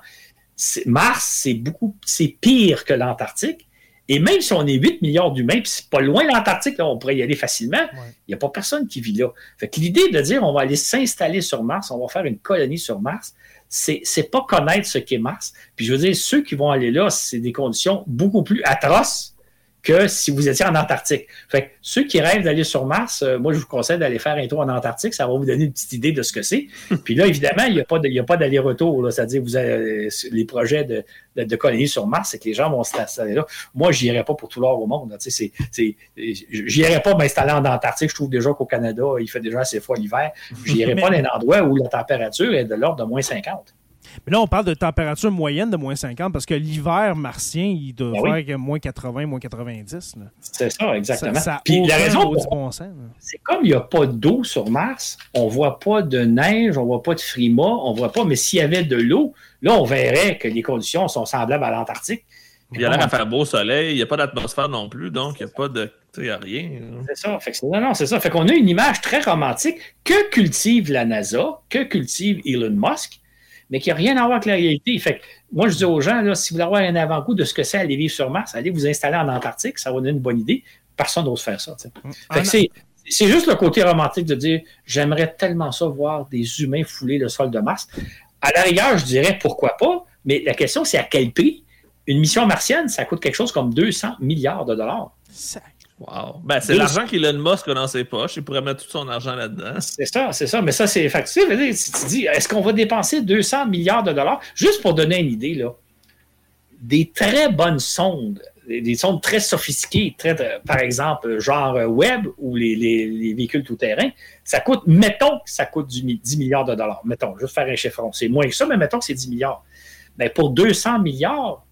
Mars, c'est beaucoup, c'est pire que l'Antarctique. Et même si on est 8 milliards d'humains, puis c'est pas loin l'Antarctique, on pourrait y aller facilement, il n'y a pas personne qui vit là. Fait que l'idée de dire on va aller s'installer sur Mars, on va faire une colonie sur Mars, c'est, c'est pas connaître ce qu'est Mars. Puis je veux dire, ceux qui vont aller là, c'est des conditions beaucoup plus atroces que si vous étiez en Antarctique. Fait ceux qui rêvent d'aller sur Mars, euh, moi, je vous conseille d'aller faire un tour en Antarctique. Ça va vous donner une petite idée de ce que c'est. Puis là, évidemment, il n'y a pas d'aller-retour. C'est-à-dire, vous avez les projets de, de, colonies sur Mars, c'est que les gens vont s'installer là. Moi, je n'irai pas pour tout l'or au monde. Je n'irai pas m'installer en Antarctique. Je trouve déjà qu'au Canada, il fait déjà assez froid l'hiver. Je n'irai pas dans un endroit où la température est de l'ordre de moins 50. Mais là, on parle de température moyenne de moins 50 parce que l'hiver martien, il doit ben faire moins 80, moins 90. C'est ça, exactement. Puis la raison, c'est comme il n'y a pas d'eau sur Mars, on ne voit pas de neige, on ne voit pas de frima, on ne voit pas, mais s'il y avait de l'eau, là, on verrait que les conditions sont semblables à l'Antarctique. Il y a l'air à faire beau soleil, il n'y a pas d'atmosphère non plus, donc il n'y a pas de. Il n'y a rien. C'est ça. Fait non, non, c'est ça. Fait qu'on a une image très romantique que cultive la NASA, que cultive Elon Musk, mais qui n'a rien à voir avec la réalité. Fait moi, je dis aux gens, là, si vous voulez avoir un avant-goût de ce que c'est aller vivre sur Mars, allez vous installer en Antarctique, ça va donner une bonne idée. Personne n'ose faire ça. Mm. c'est, juste le côté romantique de dire j'aimerais tellement ça voir des humains fouler le sol de Mars. À la rigueur, je dirais pourquoi pas, mais la question, c'est à quel prix? Une mission martienne, ça coûte quelque chose comme 200 milliards de dollars. Wow. Ben, c'est l'argent qu'Elon Musk a dans ses poches. Il pourrait mettre tout son argent là-dedans. C'est ça, c'est ça. Mais ça, c'est factuel. Tu dis, est-ce qu'on va dépenser 200 milliards de dollars? Juste pour donner une idée, là, des très bonnes sondes, des sondes très sophistiquées, très, par exemple, genre web ou les, véhicules tout-terrain, ça coûte, mettons que ça coûte 10 milliards de dollars. Mettons, juste faire un chiffron. C'est moins que ça, mais mettons que c'est 10 milliards. Mais pour 200 milliards,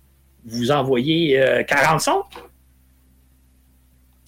vous envoyez 40 euh, sondes?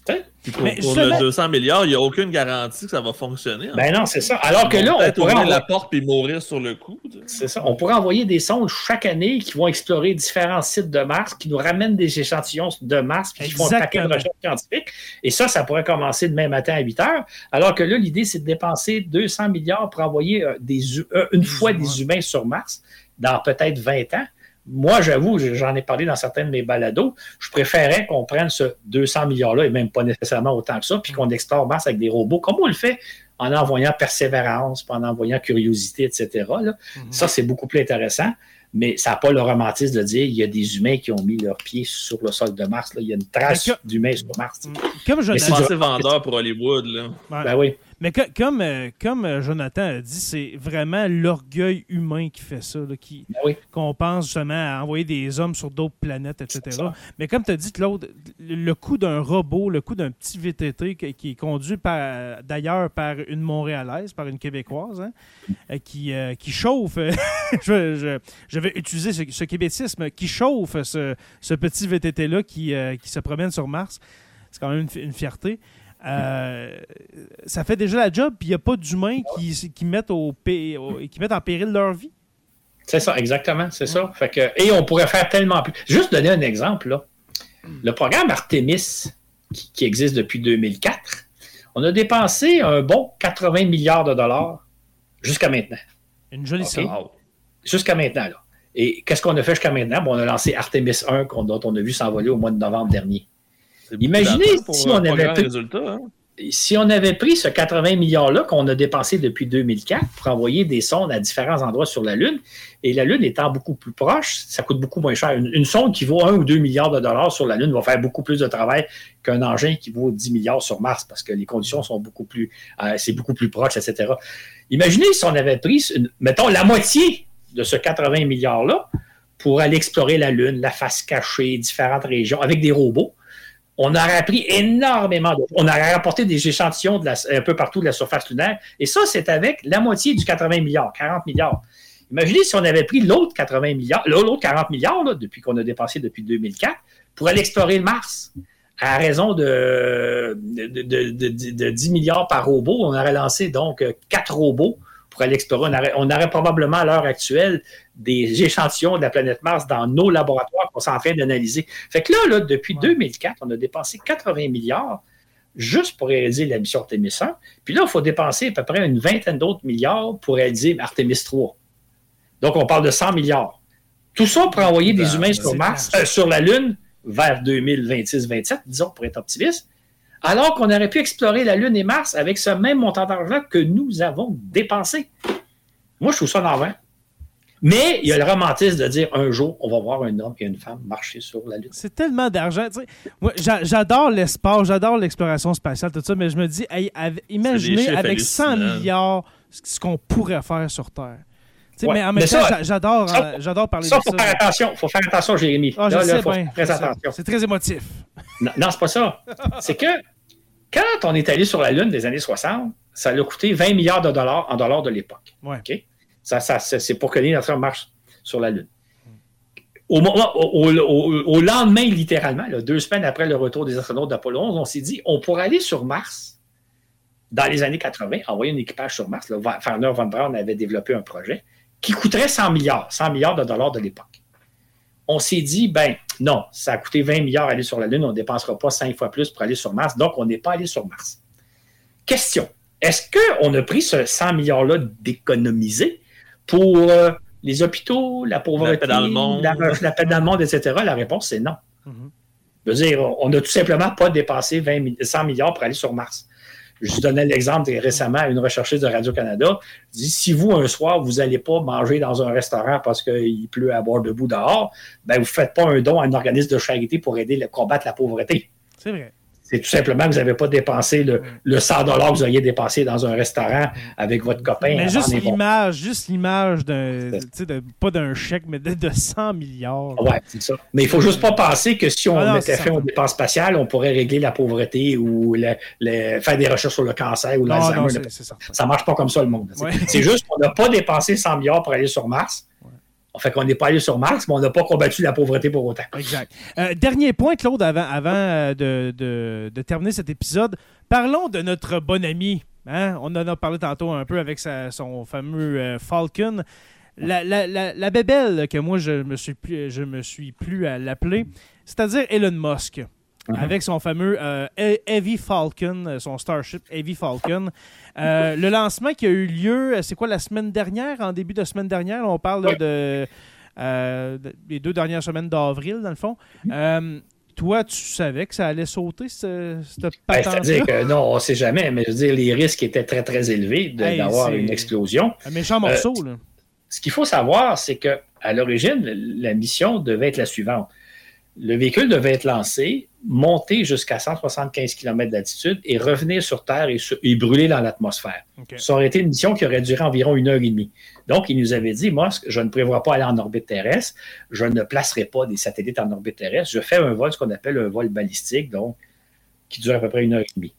Pour, le 200 milliards, il n'y a aucune garantie que ça va fonctionner. Ben non, c'est ça. Alors que là, on pourrait la porte et mourir sur le coup. C'est ça. On pourrait envoyer des sondes chaque année qui vont explorer différents sites de Mars, qui nous ramènent des échantillons de Mars, qui font un paquet de recherches scientifiques. Et ça, ça pourrait commencer demain matin à 8 heures. Alors que là, l'idée, c'est de dépenser 200 milliards pour envoyer euh, des, euh, une fois des humains sur Mars dans peut-être 20 ans moi, j'avoue, j'en ai parlé dans certains de mes balados, je préférais qu'on prenne ce 200 milliards-là, et même pas nécessairement autant que ça, puis qu'on explore Mars avec des robots, comme on le fait en envoyant persévérance, en envoyant curiosité, etc. Mhm. Ça, c'est beaucoup plus intéressant mais ça n'a pas le romantisme de dire qu'il y a des humains qui ont mis leurs pieds sur le sol de Mars. Là. Il y a une trace d'humains sur Mars. Comme je c'est vendeur pour Hollywood. Là. Ben oui. Mais comme, euh, comme euh, Jonathan a dit, c'est vraiment l'orgueil humain qui fait ça, qui, ben qu'on pense justement à envoyer des hommes sur d'autres planètes, etc. Mais comme tu as dit, Claude, le coût d'un robot, le coût d'un petit VTT qui, est conduit par, d'ailleurs par une Montréalaise, par une Québécoise, hein, euh, qui, qui chauffe, je, je, vais utiliser ce, ce québécisme, qui chauffe ce, ce petit VTT-là qui, qui se promène sur Mars. C'est quand même une fierté. Euh, ça fait déjà la job, puis il n'y a pas d'humains qui, qui, mettent au, qui mettent en péril leur vie. C'est ça, exactement, c'est ça. Fait que, et on pourrait faire tellement plus. Juste donner un exemple, là. Le programme Artemis, qui, existe depuis 2004, on a dépensé un bon 80 milliards de dollars jusqu'à maintenant. Une jolie somme. Jusqu'à maintenant, là. Et qu'est-ce qu'on a fait jusqu'à maintenant? Bon, on a lancé Artemis 1, dont on a vu s'envoler au mois de novembre dernier. Imaginez si on, avait pris, hein. si on avait pris ce 80 milliards-là qu'on a dépensé depuis 2004 pour envoyer des sondes à différents endroits sur la Lune, et la Lune étant beaucoup plus proche, ça coûte beaucoup moins cher. Une, sonde qui vaut 1 ou 2 milliards de dollars sur la Lune va faire beaucoup plus de travail qu'un engin qui vaut 10 milliards sur Mars parce que les conditions sont beaucoup plus, euh, c'est beaucoup plus proche, etc. Imaginez si on avait pris, mettons, la moitié de ce 80 milliards-là pour aller explorer la Lune, la face cachée, différentes régions, avec des robots on aurait appris énormément. On aurait rapporté des échantillons un peu partout de la surface lunaire. Et ça, c'est avec la moitié du 80 milliards, 40 milliards. Imaginez si on avait pris l'autre 80 milliards, l'autre 40 milliards, depuis qu'on a dépensé depuis 2004, pour aller explorer le Mars. À raison de, de, 10 milliards par robot, on aurait lancé donc quatre robots pour aller explorer. On aurait, probablement à l'heure actuelle des échantillons de la planète Mars dans nos laboratoires qu'on est en train d'analyser. Fait que là, là depuis 2004, on a dépensé 80 milliards juste pour réaliser la mission Artemis 1. Puis là, il faut dépenser à peu près une vingtaine d'autres milliards pour réaliser Artemis 3. Donc, on parle de 100 milliards. Tout ça pour envoyer des ben, humains sur Mars, euh, sur la Lune vers 2026-27, disons, pour être optimiste alors qu'on aurait pu explorer la Lune et Mars avec ce même montant d'argent que nous avons dépensé. Moi, je trouve ça normal. Mais il y a le romantisme de dire un jour, on va voir un homme et une femme marcher sur la Lune. C'est tellement d'argent. Moi, j'adore l'espace, j'adore l'exploration spatiale, tout ça, mais je me dis, imaginez avec 100 milliards ce qu'on pourrait faire sur Terre. Mais en même temps, j'adore, euh, j'adore parler ça, de faut ça. Faire attention, faut faire attention, Jérémy. Ah, là, là, faut faire très attention. C'est très émotif. Non, non c'est pas ça. c'est que quand on est allé sur la Lune des années 60, ça a coûté 20 milliards de dollars en dollars de l'époque. Ouais. C'est pour que l'Innovation marche sur la Lune. Au, lendemain, littéralement, deux semaines après le retour des astronautes d'Apollo 11, on s'est dit on pourrait aller sur Mars dans les années 80, envoyer un équipage sur Mars. Là, Werner von Braun avait développé un projet qui coûterait 100 milliards, 100 milliards de dollars de l'époque. On s'est dit, ben non, ça a coûté 20 milliards aller sur la Lune, on ne dépensera pas 5 fois plus pour aller sur Mars, donc on n'est pas allé sur Mars. Question, est-ce qu'on a pris ce 100 milliards-là d'économiser? Pour euh, les hôpitaux, la pauvreté, la paix dans le monde, la, paix dans le monde etc.? La réponse, c'est non. Je veux dire, on n'a tout simplement pas dépassé 20, 100 milliards pour aller sur Mars. Je donnais l'exemple récemment à une recherchiste de Radio-Canada. Je dis, si vous, un soir, vous n'allez pas manger dans un restaurant parce qu'il pleut à boire debout dehors, ben, vous ne faites pas un don à un organisme de charité pour aider à combattre la pauvreté. C'est vrai. C'est tout simplement que vous n'avez pas dépensé le, le 100 que vous auriez dépensé dans un restaurant avec votre copain. Mais juste l'image, juste l'image d'un, pas d'un chèque, mais de, 100 milliards. Oui, c'est ça. Mais il ne faut juste pas penser que si on ah mettait fin aux dépenses spatiales, on pourrait régler la pauvreté ou faire des recherches sur le cancer ou l'Alzheimer. Ça ne marche pas comme ça, le monde. C'est juste qu'on n'a pas dépensé 100 milliards pour aller sur Mars. Fait qu'on n'est pas allé sur Mars, mais on n'a pas combattu la pauvreté pour autant. Exact. Euh, dernier point, Claude, avant, euh, de, terminer cet épisode. Parlons de notre bon ami. Hein? On en a parlé tantôt un peu avec son fameux euh, Falcon. La, la, la, bébelle que moi, je me suis plus, je me suis plus à l'appeler, c'est-à-dire Elon Musk. Avec son fameux euh, Heavy Falcon, euh, son Starship Heavy Falcon. Euh, le lancement qui a eu lieu, c'est quoi, la semaine dernière, en début de semaine dernière? On parle de, les deux dernières semaines d'avril, dans le fond. toi, tu savais que ça allait sauter, ce, cette ben, C'est-à-dire que non, on ne sait jamais, mais je veux dire, les risques étaient très, très élevés d'avoir une explosion. Un méchant morceau, là. Ce qu'il faut savoir, c'est que à l'origine, la mission devait être la suivante. Le véhicule devait être lancé, monter jusqu'à 175 km d'altitude et revenir sur Terre et, brûler dans l'atmosphère. Ça aurait été une mission qui aurait duré environ une heure et demie. Donc, il nous avait dit, moi, je ne prévois pas aller en orbite terrestre, je ne placerai pas des satellites en orbite terrestre, je fais un vol, ce qu'on appelle un vol balistique, donc, qui dure à peu près une heure et demie.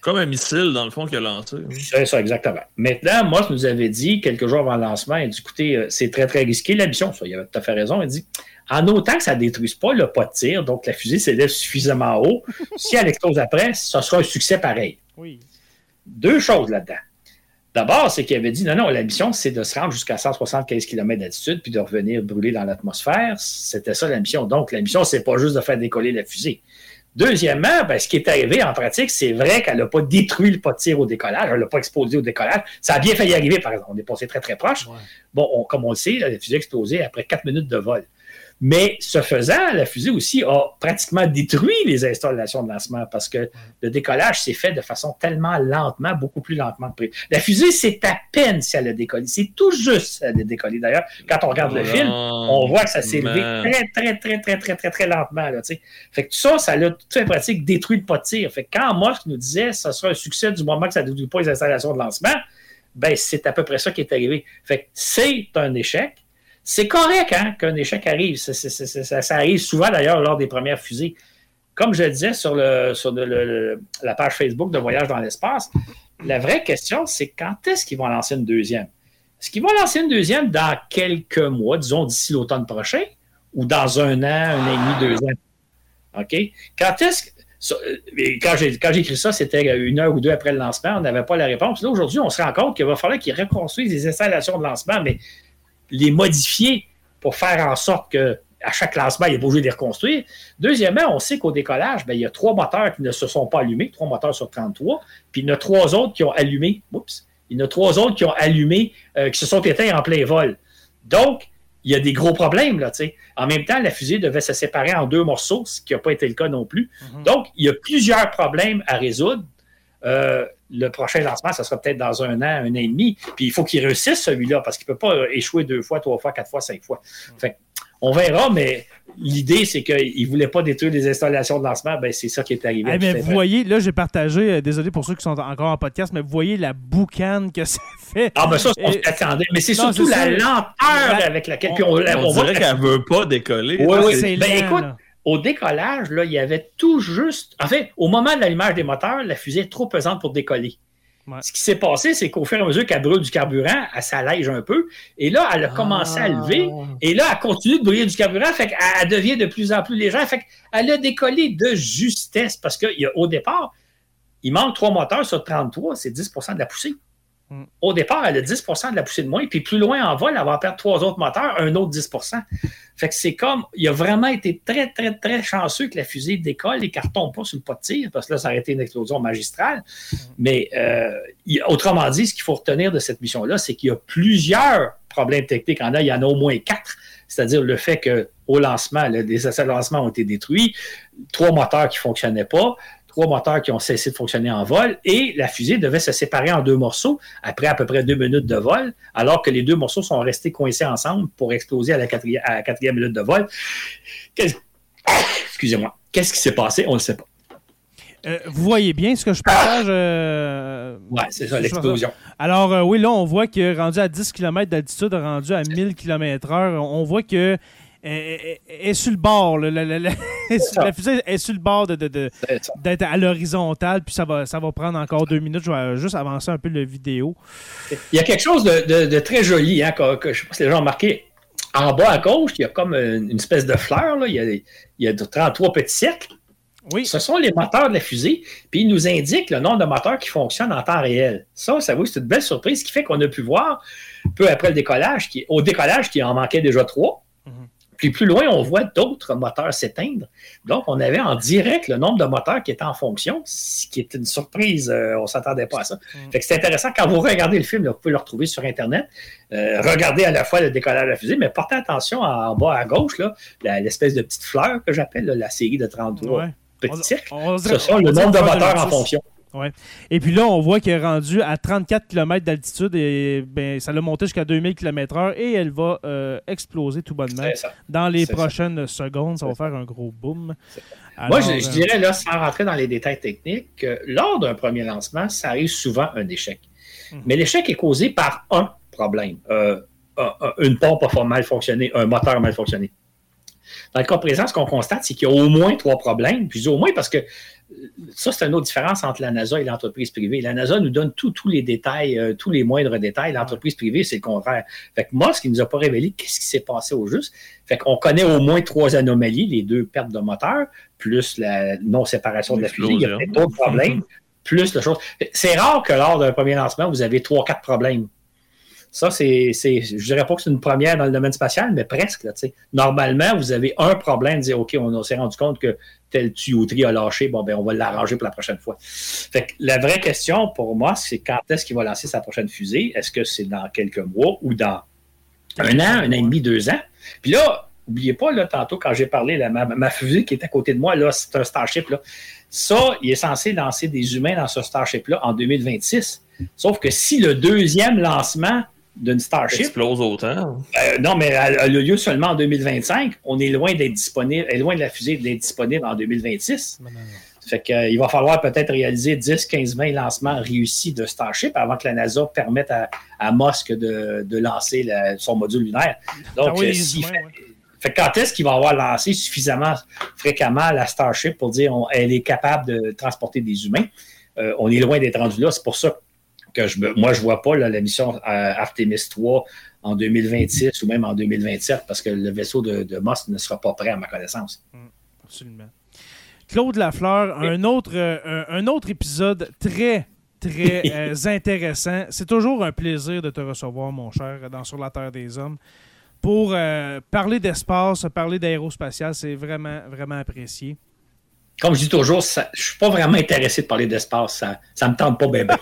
Comme un missile, dans le fond, qu'il a lancé. C'est ça, exactement. Maintenant, Moss nous avait dit, quelques jours avant le lancement, il dit, écoutez, euh, c'est très, très risqué la mission. Ça, il avait tout à fait raison. Il dit, en autant que ça ne détruise pas le pas de tir, donc la fusée s'élève suffisamment haut, si elle explose après, ça sera un succès pareil. Oui. Deux choses là-dedans. D'abord, c'est qu'il avait dit non, non, la mission, c'est de se rendre jusqu'à 175 km d'altitude puis de revenir brûler dans l'atmosphère. C'était ça la mission. Donc, la mission, c'est pas juste de faire décoller la fusée. Deuxièmement, ben, ce qui est arrivé en pratique, c'est vrai qu'elle n'a pas détruit le pas de tir au décollage, elle n'a pas explosé au décollage. Ça a bien failli arriver, par exemple. On est passé très, très proche. Bon, comme on le sait, la fusée a explosé après quatre minutes de vol. Mais ce faisant, la fusée aussi a pratiquement détruit les installations de lancement parce que le décollage s'est fait de façon tellement lentement, beaucoup plus lentement que La fusée, c'est à peine si elle a décollé. C'est tout juste si elle a décollé. D'ailleurs, quand on regarde le film, on voit que ça s'est élevé très, très, très, très, très, très, très lentement. Là, fait que tout ça, ça a tout en pratique détruit le pas de tir. Fait que quand Musk nous disait que ça sera un succès du moment que ça ne détruit pas les installations de lancement, ben c'est à peu près ça qui est arrivé. Fait que c'est un échec c'est correct hein, qu'un échec arrive. Ça, arrive souvent d'ailleurs lors des premières fusées. Comme je le disais sur, la page Facebook de Voyage dans l'espace, la vraie question, c'est quand est-ce qu'ils vont lancer une deuxième? Est-ce qu'ils vont lancer une deuxième dans quelques mois, disons d'ici l'automne prochain, ou dans un an, un an et demi, deux ans? OK? Quand est-ce que. Euh, quand j'ai, quand j'ai écrit ça, c'était une heure ou deux après le lancement, on n'avait pas la réponse. Là, aujourd'hui, on se rend compte qu'il va falloir qu'ils reconstruisent des installations de lancement, mais les modifier pour faire en sorte que à chaque lancement, il est obligé de les reconstruire. Deuxièmement, on sait qu'au décollage, ben, il y a trois moteurs qui ne se sont pas allumés, trois moteurs sur 33, puis il y en a trois autres qui ont allumé, oups, il y en a trois autres qui ont allumé, euh, qui se sont éteints en plein vol. Donc, il y a des gros problèmes, là, tu sais. En même temps, la fusée devait se séparer en deux morceaux, ce qui n'a pas été le cas non plus. Mm-hmm. Donc, il y a plusieurs problèmes à résoudre. Euh, le prochain lancement, ça sera peut-être dans un an, un an et demi. Puis il faut qu'il réussisse celui-là parce qu'il ne peut pas échouer deux fois, trois fois, quatre fois, cinq fois. On verra, mais l'idée, c'est qu'il ne voulait pas détruire les installations de lancement. Ben, c'est ça qui est arrivé. Eh vous voyez, là, j'ai partagé, euh, désolé pour ceux qui sont encore en podcast, mais vous voyez la boucane que ça fait. Ah, ben ça, on s'attendait. Mais c'est surtout la lenteur avec laquelle. On, on, dirait qu'elle ne veut pas décoller. Oui, oui. Ben, écoute, au décollage, là, il y avait tout juste. En fait, au moment de l'allumage des moteurs, la fusée est trop pesante pour décoller. Ce qui s'est passé, c'est qu'au fur et à mesure qu'elle brûle du carburant, elle s'allège un peu. Et là, elle a commencé à lever. Ah. Et là, elle continue de brûler du carburant. Fait qu'elle devient de plus en plus légère. Fait qu'elle a décollé de justesse parce qu'au départ, il manque trois moteurs sur 33. C'est 10% de la poussée. Au départ, elle a 10% de la poussée de moins, puis plus loin en vol, elle va perdre trois autres moteurs, un autre 10% Fait que c'est comme, il a vraiment été très, très, très chanceux que la fusée décolle et qu'elle tombe pas sur le pas de tir, parce que là, ça aurait été une explosion magistrale. Mais euh, autrement dit, ce qu'il faut retenir de cette mission-là, c'est qu'il y a plusieurs problèmes techniques. En a, il y en a au moins quatre. C'est-à-dire le fait qu'au lancement, les essais de lancement ont été détruits, trois moteurs qui ne fonctionnaient pas, trois moteurs qui ont cessé de fonctionner en vol et la fusée devait se séparer en deux morceaux après à peu près deux minutes de vol, alors que les deux morceaux sont restés coincés ensemble pour exploser à la quatrième, minute de vol. Excusez-moi. Qu'est-ce qui s'est passé? On ne le sait pas. Euh, vous voyez bien ce que je partage? Euh, oui, c'est ça, l'explosion. Alors, euh, oui, là, on voit que rendu à 10 km d'altitude, rendu à 1000 km/h, on voit que est, sur le bord. La, fusée est sur le bord d'être à l'horizontale, puis ça va, ça va prendre encore deux minutes. Je vais juste avancer un peu le vidéo. Il y a quelque chose de, très joli, hein, que, je sais pas si les gens ont remarqué. En bas à gauche, il y a comme une, espèce de fleur. Là. Il, y a, il y a 33 petits cercles. Oui. Ce sont les moteurs de la fusée, puis ils nous indiquent le nombre de moteurs qui fonctionnent en temps réel. Ça, ça c'est une belle surprise, ce qui fait qu'on a pu voir, peu après le décollage, qui, au décollage, qu'il en manquait déjà trois. Puis plus loin, on voit d'autres moteurs s'éteindre. Donc, on avait en direct le nombre de moteurs qui étaient en fonction, ce qui est une surprise. Euh, on ne s'attendait pas à ça. Mm. Fait que c'est intéressant. Quand vous regardez le film, vous pouvez le retrouver sur Internet. Euh, regardez à la fois le décollage de la fusée, mais portez attention en bas à gauche, l'espèce de petite fleur que j'appelle la série de 33 petits cercles. Ce sont le nombre de moteurs en fonction. Ouais. Et puis là, on voit qu'elle est rendue à 34 km d'altitude et ben, ça l'a monté jusqu'à 2000 km/h et elle va euh, exploser tout bonnement. Dans les prochaines secondes, ça va faire un gros boom. Moi, je, euh, dirais, là, sans rentrer dans les détails techniques, que lors d'un premier lancement, ça arrive souvent un échec. Mhm. Mais l'échec est causé par un problème. Euh, une pompe a mal fonctionné, un moteur a mal fonctionné. Dans le cas présent, ce qu'on constate, c'est qu'il y a au moins trois problèmes. Puis au moins parce que ça, c'est une autre différence entre la NASA et l'entreprise privée. La NASA nous donne tous les détails, euh, tous les moindres détails. L'entreprise privée, c'est le contraire. Fait que qui ne nous a pas révélé qu'est-ce qui s'est passé au juste. Fait qu'on connaît au moins trois anomalies, les deux pertes de moteur, plus la non-séparation de la fusée. Il y a d'autres problèmes, plus la chose. C'est rare que lors d'un premier lancement, vous avez trois, quatre problèmes. Ça, c'est, je dirais pas que c'est une première dans le domaine spatial, mais presque. Normalement, vous avez un problème, dire OK, on s'est rendu compte que telle tuyauterie a lâché, bon, ben, on va l'arranger pour la prochaine fois. Fait que la vraie question pour moi, c'est quand est-ce qu'il va lancer sa prochaine fusée? Est-ce que c'est dans quelques mois ou dans un an, un an et demi, deux ans? Puis là, n'oubliez pas, là, tantôt, quand j'ai parlé, ma, fusée qui est à côté de moi, là, c'est un Starship. Là. Ça, il est censé lancer des humains dans ce Starship-là en 2026. Sauf que si le deuxième lancement d'une Starship. Explose autant. Euh, non, mais elle, a lieu seulement en 2025. On est loin d'être disponible, est loin de la fusée d'être disponible en 2026. Fait qu'il euh, va falloir peut-être réaliser 10, 15, 20 lancements réussis de Starship avant que la NASA permette à, à Musk de, de lancer son module lunaire. Donc, ah euh, quand est-ce qu'il va avoir lancé suffisamment fréquemment la Starship pour dire qu'elle est capable de transporter des humains? on est loin d'être rendu là. C'est pour ça que je moi, je ne vois pas la mission euh, Artemis 3 en 2026 ou même en 2027 parce que le vaisseau de, de Moss ne sera pas prêt à ma connaissance. Mm, absolument. Claude Lafleur, un, autre, euh, un, autre épisode très, très euh, intéressant. C'est toujours un plaisir de te recevoir, mon cher, dans Sur la Terre des Hommes. Pour parler d'espace, parler d'aérospatial, c'est vraiment, vraiment apprécié comme je dis toujours, je ne suis pas vraiment intéressé de parler d'espace. Ça ne me tente pas bien.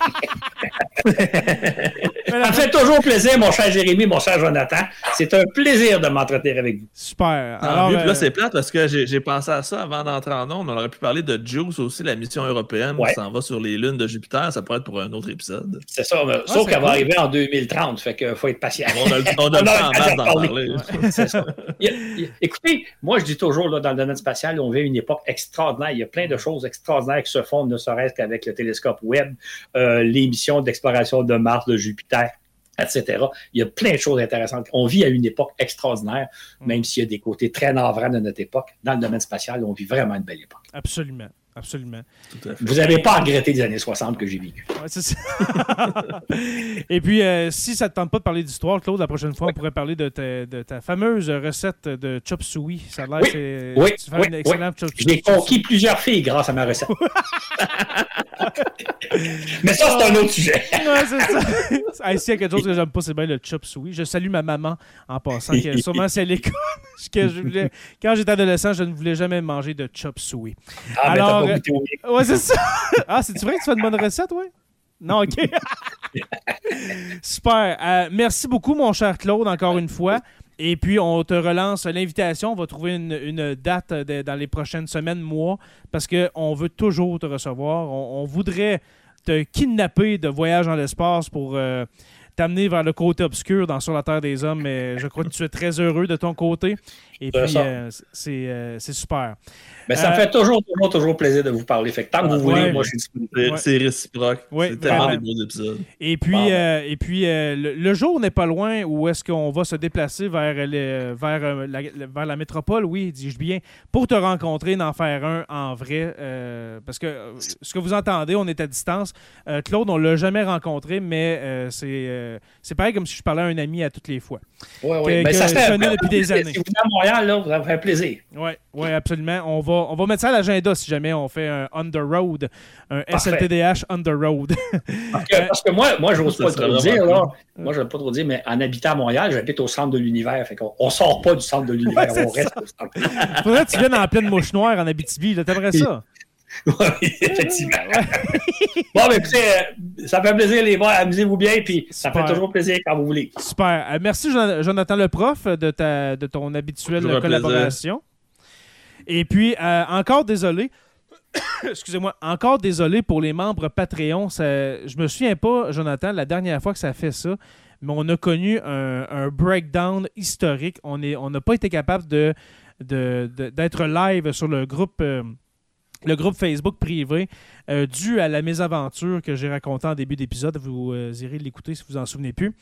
Ça me fait toujours plaisir, mon cher Jérémy, mon cher Jonathan. C'est un plaisir de m'entretenir avec vous. Super. Alors, Alors là, euh, c'est plate parce que j'ai pensé à ça avant d'entrer en ondes. On aurait pu parler de Juice aussi, la mission européenne qui s'en va sur les lunes de Jupiter. Ça pourrait être pour un autre épisode. C'est ça. Ah, sauf qu'elle va arriver en 2030. Fait qu'il faut être patient. On a, le temps d'en parler. c'est ça. écoutez, moi, je dis toujours, là, dans le domaine spatial, on vit une époque extraordinaire. Il y a plein de choses extraordinaires qui se font, ne serait-ce qu'avec le télescope Webb, euh, les missions d'exploration de Mars, de Jupiter etc. Il y a plein de choses intéressantes. On vit à une époque extraordinaire, mm. même s'il y a des côtés très navrants de notre époque. Dans le domaine spatial, on vit vraiment une belle époque. Absolument. Absolument. Vous n'avez pas regretté les années 60 que j'ai vécu. Ouais, c'est ça. Et puis, euh, si ça ne te tente pas de parler d'histoire, Claude, la prochaine fois, on pourrait parler de ta, de ta, fameuse recette de chop suey. Ça a l'air oui, c'est, oui, tu fais une excellente chop J'ai conquis plusieurs filles grâce à ma recette. Mais ça, c'est un autre sujet. ouais, c'est ça. S'il y a quelque chose que j'aime pas, c'est bien le chop suey. Je salue ma maman en passant, qui, sûrement c'est à l'école. quand j'étais adolescent, je ne voulais jamais manger de chop suey. Ah, Alors, Ouais, c'est ça. ah, c'est vrai que tu fais une bonne recette, ouais? Non, OK. Super. Euh, merci beaucoup, mon cher Claude, encore une fois. Et puis, on te relance l'invitation. On va trouver une, date dans les prochaines semaines, mois, parce qu'on veut toujours te recevoir. On, voudrait te kidnapper de voyage dans l'espace pour euh, t'amener vers le côté obscur dans Sur la Terre des Hommes. Mais je crois que tu es très heureux de ton côté. Et puis, euh, c'est super. Mais ça me fait toujours, toujours, toujours plaisir de vous parler. Fait que tant que vous voulez, moi, je suis disponible. C'est réciproque. c'est tellement des beaux épisodes. Et puis, euh, et puis euh, le, jour n'est pas loin où est-ce qu'on va se déplacer vers, vers, euh, la, vers la métropole, oui, dis-je bien, pour te rencontrer, d'en faire un en vrai. parce que ce que vous entendez, on est à distance. Claude, on ne l'a jamais rencontré, mais c'est c'est pareil comme si je parlais à un ami à toutes les fois. Oui, oui. Mais ça se fait depuis des années. Si vous venez à Montréal, là, ça va faire plaisir. Oui, ouais, absolument. On va on va mettre ça à l'agenda si jamais on fait un on the road, un SLTDH on the road. parce, que, moi, moi je n'ose pas trop dire. Là. Moi, je ne pas trop dire, mais en habitant à Montréal, j'habite au centre de l'univers. Fait qu'on ne sort pas du centre de l'univers, on reste au centre. Faudrait que tu viennes en pleine mouche noire en Abitibi. T'aimerais ça? oui, effectivement. bon, mais écoutez, euh, ça fait plaisir, les boys. Amusez-vous bien, puis ça fait toujours plaisir quand vous voulez. Super. Euh, merci, Jonathan le prof, de, ta, de ton habituelle collaboration. Et puis, euh, encore désolé. Excusez-moi, encore désolé pour les membres Patreon. Ça, je me souviens pas, Jonathan, la dernière fois que ça a fait ça, mais on a connu un, breakdown historique. On n'a on pas été capable de, d'être live sur le groupe. Euh, le groupe Facebook privé euh, dû à la mésaventure que j'ai racontée en début d'épisode. Vous euh, irez l'écouter si vous en souvenez plus.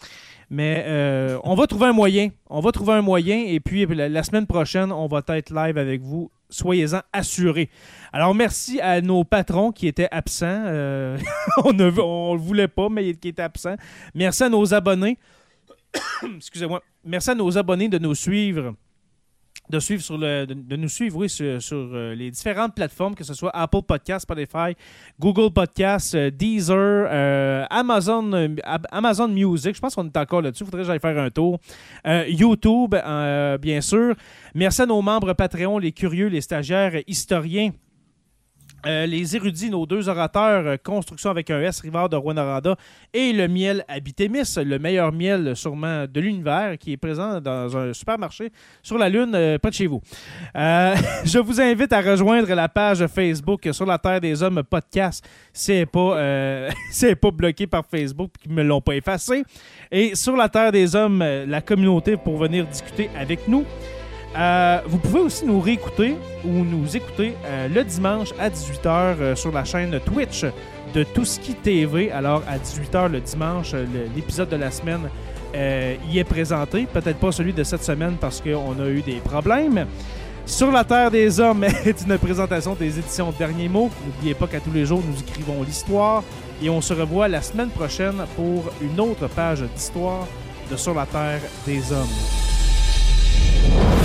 Mais euh, on va trouver un moyen. On va trouver un moyen et puis la, semaine prochaine, on va être live avec vous. Soyez-en assurés. Alors merci à nos patrons qui étaient absents. on ne le voulait pas, mais qui étaient absents. Merci à nos abonnés. Excusez-moi. Merci à nos abonnés de nous suivre de, nous suivre sur, euh, les différentes plateformes, que ce soit Apple Podcast, Spotify, Google Podcast, euh, Deezer, euh, Amazon, Amazon Music. Je pense qu'on est encore là-dessus. Il faudrait que j'aille faire un tour. YouTube, bien sûr. Merci à nos membres Patreon, les curieux, les stagiaires, historiens euh, les érudits, nos deux orateurs, euh, Construction avec un S, Rivard de Rwanda et le miel Habitémis, le meilleur miel sûrement de l'univers qui est présent dans un supermarché sur la Lune euh, près de chez vous. je vous invite à rejoindre la page Facebook sur la Terre des Hommes podcast. C'est pas, pas bloqué par Facebook qui me l'ont pas effacé. Et sur la Terre des Hommes, la communauté pour venir discuter avec nous. Euh, vous pouvez aussi nous réécouter ou nous écouter euh, le dimanche à 18h euh, sur la chaîne Twitch de Touski TV. Alors, à 18h le dimanche, l'épisode de la semaine y est présenté. Peut-être pas celui de cette semaine parce qu'on a eu des problèmes. Sur la Terre des Hommes est une présentation des éditions Derniers Mots. N'oubliez pas qu'à tous les jours, nous écrivons l'histoire. Et on se revoit la semaine prochaine pour une autre page d'histoire de Sur la Terre des Hommes.